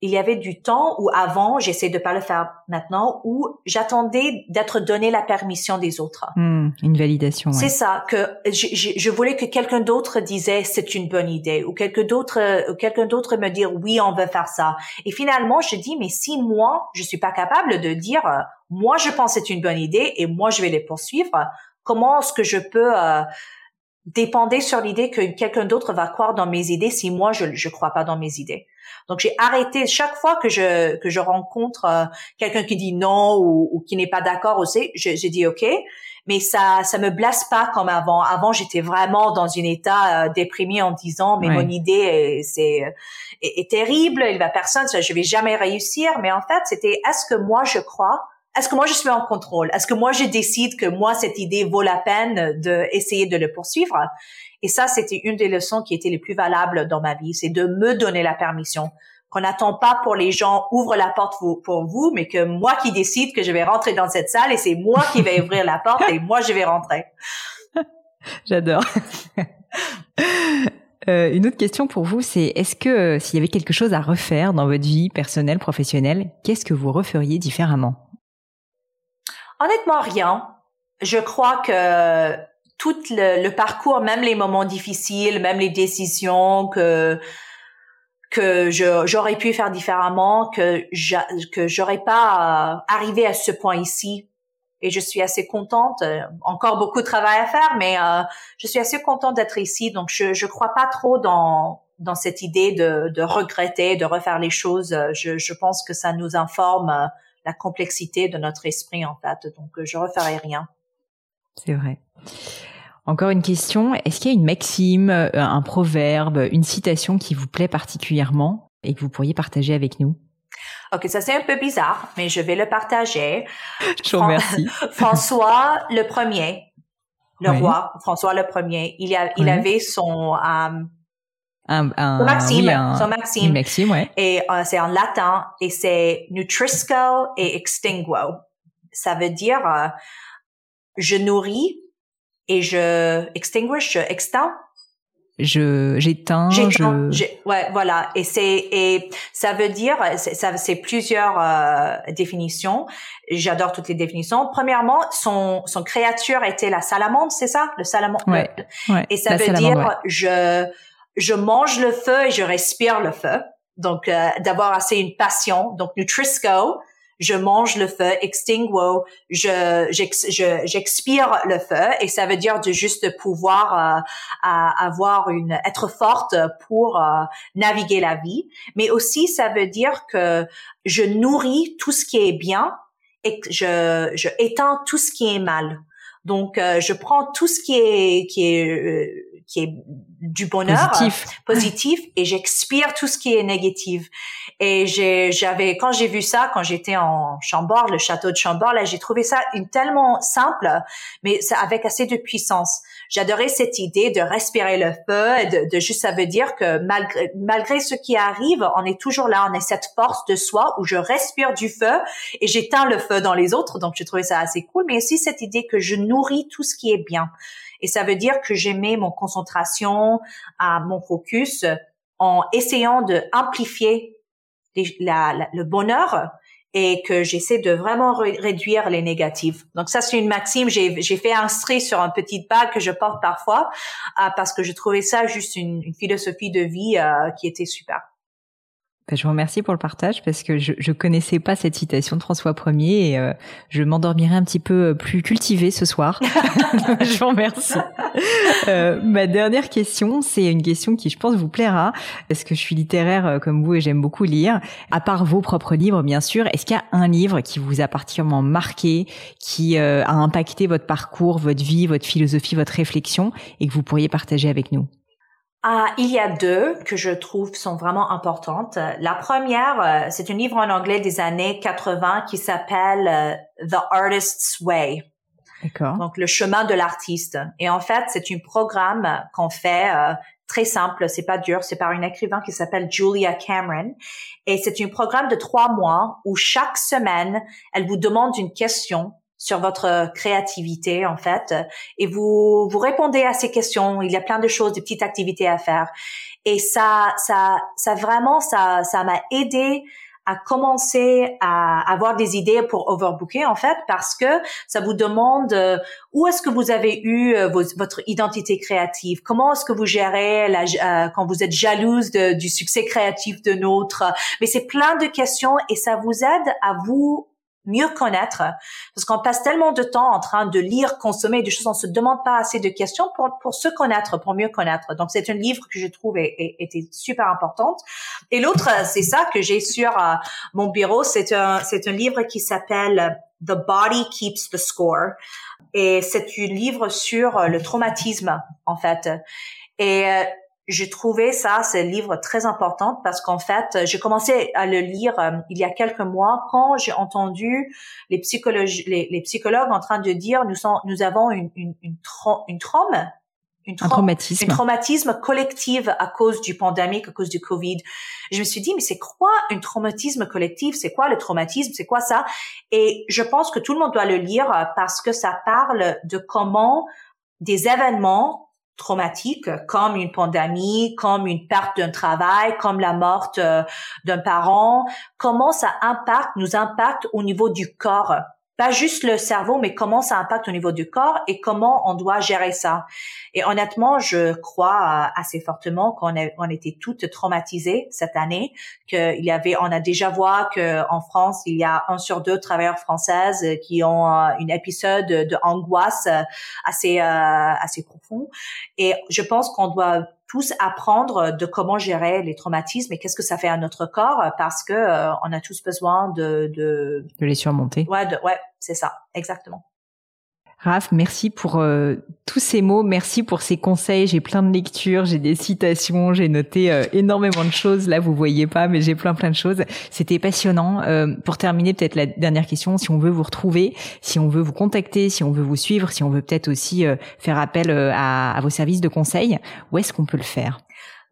il y avait du temps où avant, j'essaie de pas le faire maintenant, où j'attendais d'être donné la permission des autres. Hmm, une validation. C'est ça que je, je, je voulais que quelqu'un d'autre disait c'est une bonne idée ou quelqu'un d'autre quelqu'un d'autre me dire oui on veut faire ça. Et finalement je dis mais si moi je suis pas capable de dire moi je pense c'est une bonne idée et moi je vais les poursuivre, comment est-ce que je peux euh, dépendre sur l'idée que quelqu'un d'autre va croire dans mes idées si moi je je crois pas dans mes idées? Donc j'ai arrêté chaque fois que je que je rencontre euh, quelqu'un qui dit non ou, ou qui n'est pas d'accord aussi, j'ai dit ok, mais ça ça me blesse pas comme avant. Avant j'étais vraiment dans un état euh, déprimé en disant mais mon idée c'est est, terrible, il va personne, je vais jamais réussir. Mais en fait c'était est-ce que moi je crois est-ce que moi je suis en contrôle? Est-ce que moi je décide que moi cette idée vaut la peine d'essayer de le poursuivre? Et ça, c'était une des leçons qui était les plus valables dans ma vie, c'est de me donner la permission. Qu'on n'attend pas pour les gens ouvrent la porte pour vous, mais que moi qui décide que je vais rentrer dans cette salle et c'est moi qui vais ouvrir la porte et moi je vais rentrer. J'adore. Euh, une autre question pour vous, c'est est-ce que euh, s'il y avait quelque chose à refaire dans votre vie personnelle, professionnelle, qu'est-ce que vous referiez différemment? Honnêtement, rien. Je crois que tout le, parcours, même les moments difficiles, même les décisions que que j'aurais pu faire différemment, que que j'aurais pas euh, arrivé à ce point ici. Et je suis assez contente. Euh, encore beaucoup de travail à faire, mais euh, je suis assez contente d'être ici. Donc je je crois pas trop dans dans cette idée de, de regretter, de refaire les choses. Je, je pense que ça nous informe la complexité de notre esprit en fait. Donc je referai rien. C'est vrai. Encore une question, est-ce qu'il y a une maxime, euh, un proverbe, une citation qui vous plaît particulièrement et que vous pourriez partager avec nous? Ok, ça c'est un peu bizarre, mais je vais le partager. Je vous remercie. François le premier, le roi François le premier, il, a, il avait son euh, un, un, maxime, son maxime, maxime ouais. et euh, c'est en latin et c'est nutrisco et extinguo. Ça veut dire je nourris et je extinguish, je extends. Je j'éteins, je ouais voilà et c'est et ça veut dire ça c'est plusieurs euh, définitions. J'adore toutes les définitions. Premièrement, son son créature était la salamandre, c'est ça, le salamandre. Ouais, et ça veut dire je je mange le feu et je respire le feu. Donc euh, d'avoir assez une passion. Donc Nutrisco, je mange le feu, extinguo, je j'expire le feu et ça veut dire de juste pouvoir euh, avoir une être forte pour euh, naviguer la vie, mais aussi ça veut dire que je nourris tout ce qui est bien et que je je éteins tout ce qui est mal. Donc, euh, je prends tout ce qui est qui est qui est du bonheur positif, positif et j'expire tout ce qui est négatif. Et j'avais, quand j'ai vu ça, quand j'étais en Chambord, le château de Chambord, là, j'ai trouvé ça une tellement simple, mais ça, avec assez de puissance. J'adorais cette idée de respirer le feu, de, de juste, ça veut dire que malgré, malgré ce qui arrive, on est toujours là, on est cette force de soi où je respire du feu et j'éteins le feu dans les autres. Donc, j'ai trouvé ça assez cool, mais aussi cette idée que je nourris tout ce qui est bien. Et ça veut dire que j'aimais mon concentration, à mon focus en essayant de amplifier le bonheur et que j'essaie de vraiment réduire les négatifs. Donc ça, c'est une maxime. J'ai, fait inscrire sur un petit bague que je porte parfois euh, parce que je trouvais ça juste une, philosophie de vie euh, qui était super. Bah, je vous remercie pour le partage parce que je, je connaissais pas cette citation de François Ier et euh, je m'endormirai un petit peu plus cultivée ce soir. je vous remercie. Euh, ma dernière question, c'est une question qui, je pense, vous plaira parce que je suis littéraire euh, comme vous et j'aime beaucoup lire. À part vos propres livres, bien sûr, est-ce qu'il y a un livre qui vous a particulièrement marqué, qui euh, a impacté votre parcours, votre vie, votre philosophie, votre réflexion et que vous pourriez partager avec nous? Ah, il y a deux que je trouve sont vraiment importantes. La première, euh, c'est un livre en anglais des années 80 qui s'appelle euh, The Artist's Way. D'accord. Donc le chemin de l'artiste. Et en fait, c'est un programme qu'on fait euh, très simple, c'est pas dur, c'est par une écrivain qui s'appelle Julia Cameron. Et c'est un programme de trois mois où chaque semaine, elle vous demande une question sur votre créativité en fait et vous vous répondez à ces questions. Il y a plein de choses, des petites activités à faire. Et ça ça ça vraiment ça ça m'a aidé à commencer à avoir des idées pour overbooker en fait parce que ça vous demande euh, où est-ce que vous avez eu euh, votre identité créative? Comment est-ce que vous gérez la, euh, quand vous êtes jalouse du succès créatif de notre? Mais c'est plein de questions et ça vous aide à vous mieux connaître, parce qu'on passe tellement de temps en train de lire, consommer des choses, on se demande pas assez de questions pour, pour se connaître, pour mieux connaître. Donc c'est un livre que je trouve était super importante. Et l'autre, c'est ça que j'ai sur euh, mon bureau, c'est un, c'est un livre qui s'appelle The Body Keeps the Score. Et c'est un livre sur le traumatisme, en fait. Et euh, j'ai trouvé ça, ce livre très important parce qu'en fait, j'ai commencé à le lire euh, il y a quelques mois quand j'ai entendu les, psychologues, les, psychologues en train de dire nous, sommes, nous avons une, une, une, une trauma, une un traumatisme. Un traumatisme collectif à cause du pandémique, à cause du Covid. Je me suis dit, mais c'est quoi un traumatisme collectif? C'est quoi le traumatisme? C'est quoi ça? Et je pense que tout le monde doit le lire parce que ça parle de comment des événements traumatique comme une pandémie, comme une perte d'un travail, comme la mort euh, d'un parent, comment ça impacte, nous impacte au niveau du corps? Pas juste le cerveau, mais comment ça impacte au niveau du corps et comment on doit gérer ça. Et honnêtement, je crois assez fortement qu'on on était toutes traumatisées cette année, qu'il y avait, on a déjà vu qu'en France, il y a un sur deux travailleurs françaises qui ont euh, une épisode de angoisse assez, euh, assez profond. Et je pense qu'on doit tous apprendre de comment gérer les traumatismes et qu'est-ce que ça fait à notre corps parce que euh, on a tous besoin de de, de les surmonter. Ouais, ouais, c'est ça, exactement. Raph, merci pour euh, tous ces mots, merci pour ces conseils. J'ai plein de lectures, j'ai des citations, j'ai noté euh, énormément de choses. Là, vous voyez pas, mais j'ai plein plein de choses. C'était passionnant. Euh, pour terminer, peut-être la dernière question si on veut vous retrouver, si on veut vous contacter, si on veut vous suivre, si on veut peut-être aussi faire appel à, à vos services de conseil, où est-ce qu'on peut le faire?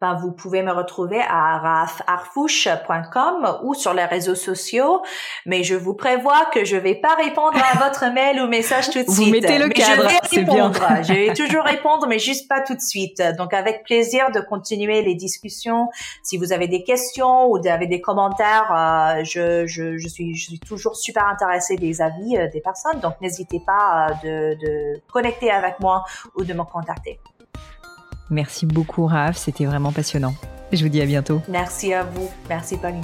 Ben, vous pouvez me retrouver à rafarfouche.com ou sur les réseaux sociaux. Mais je vous prévois que je vais pas répondre à votre mail ou message tout de suite. Vous mettez le cadre, c'est bien. je vais toujours répondre, mais juste pas tout de suite. Donc, avec plaisir de continuer les discussions. Si vous avez des questions ou avez des commentaires, euh, je, je, je, suis, je suis toujours super intéressée des avis euh, des personnes. Donc, n'hésitez pas euh, de, de connecter avec moi ou de me contacter. Merci beaucoup, Raph. C'était vraiment passionnant. Je vous dis à bientôt. Merci à vous. Merci, Pauline.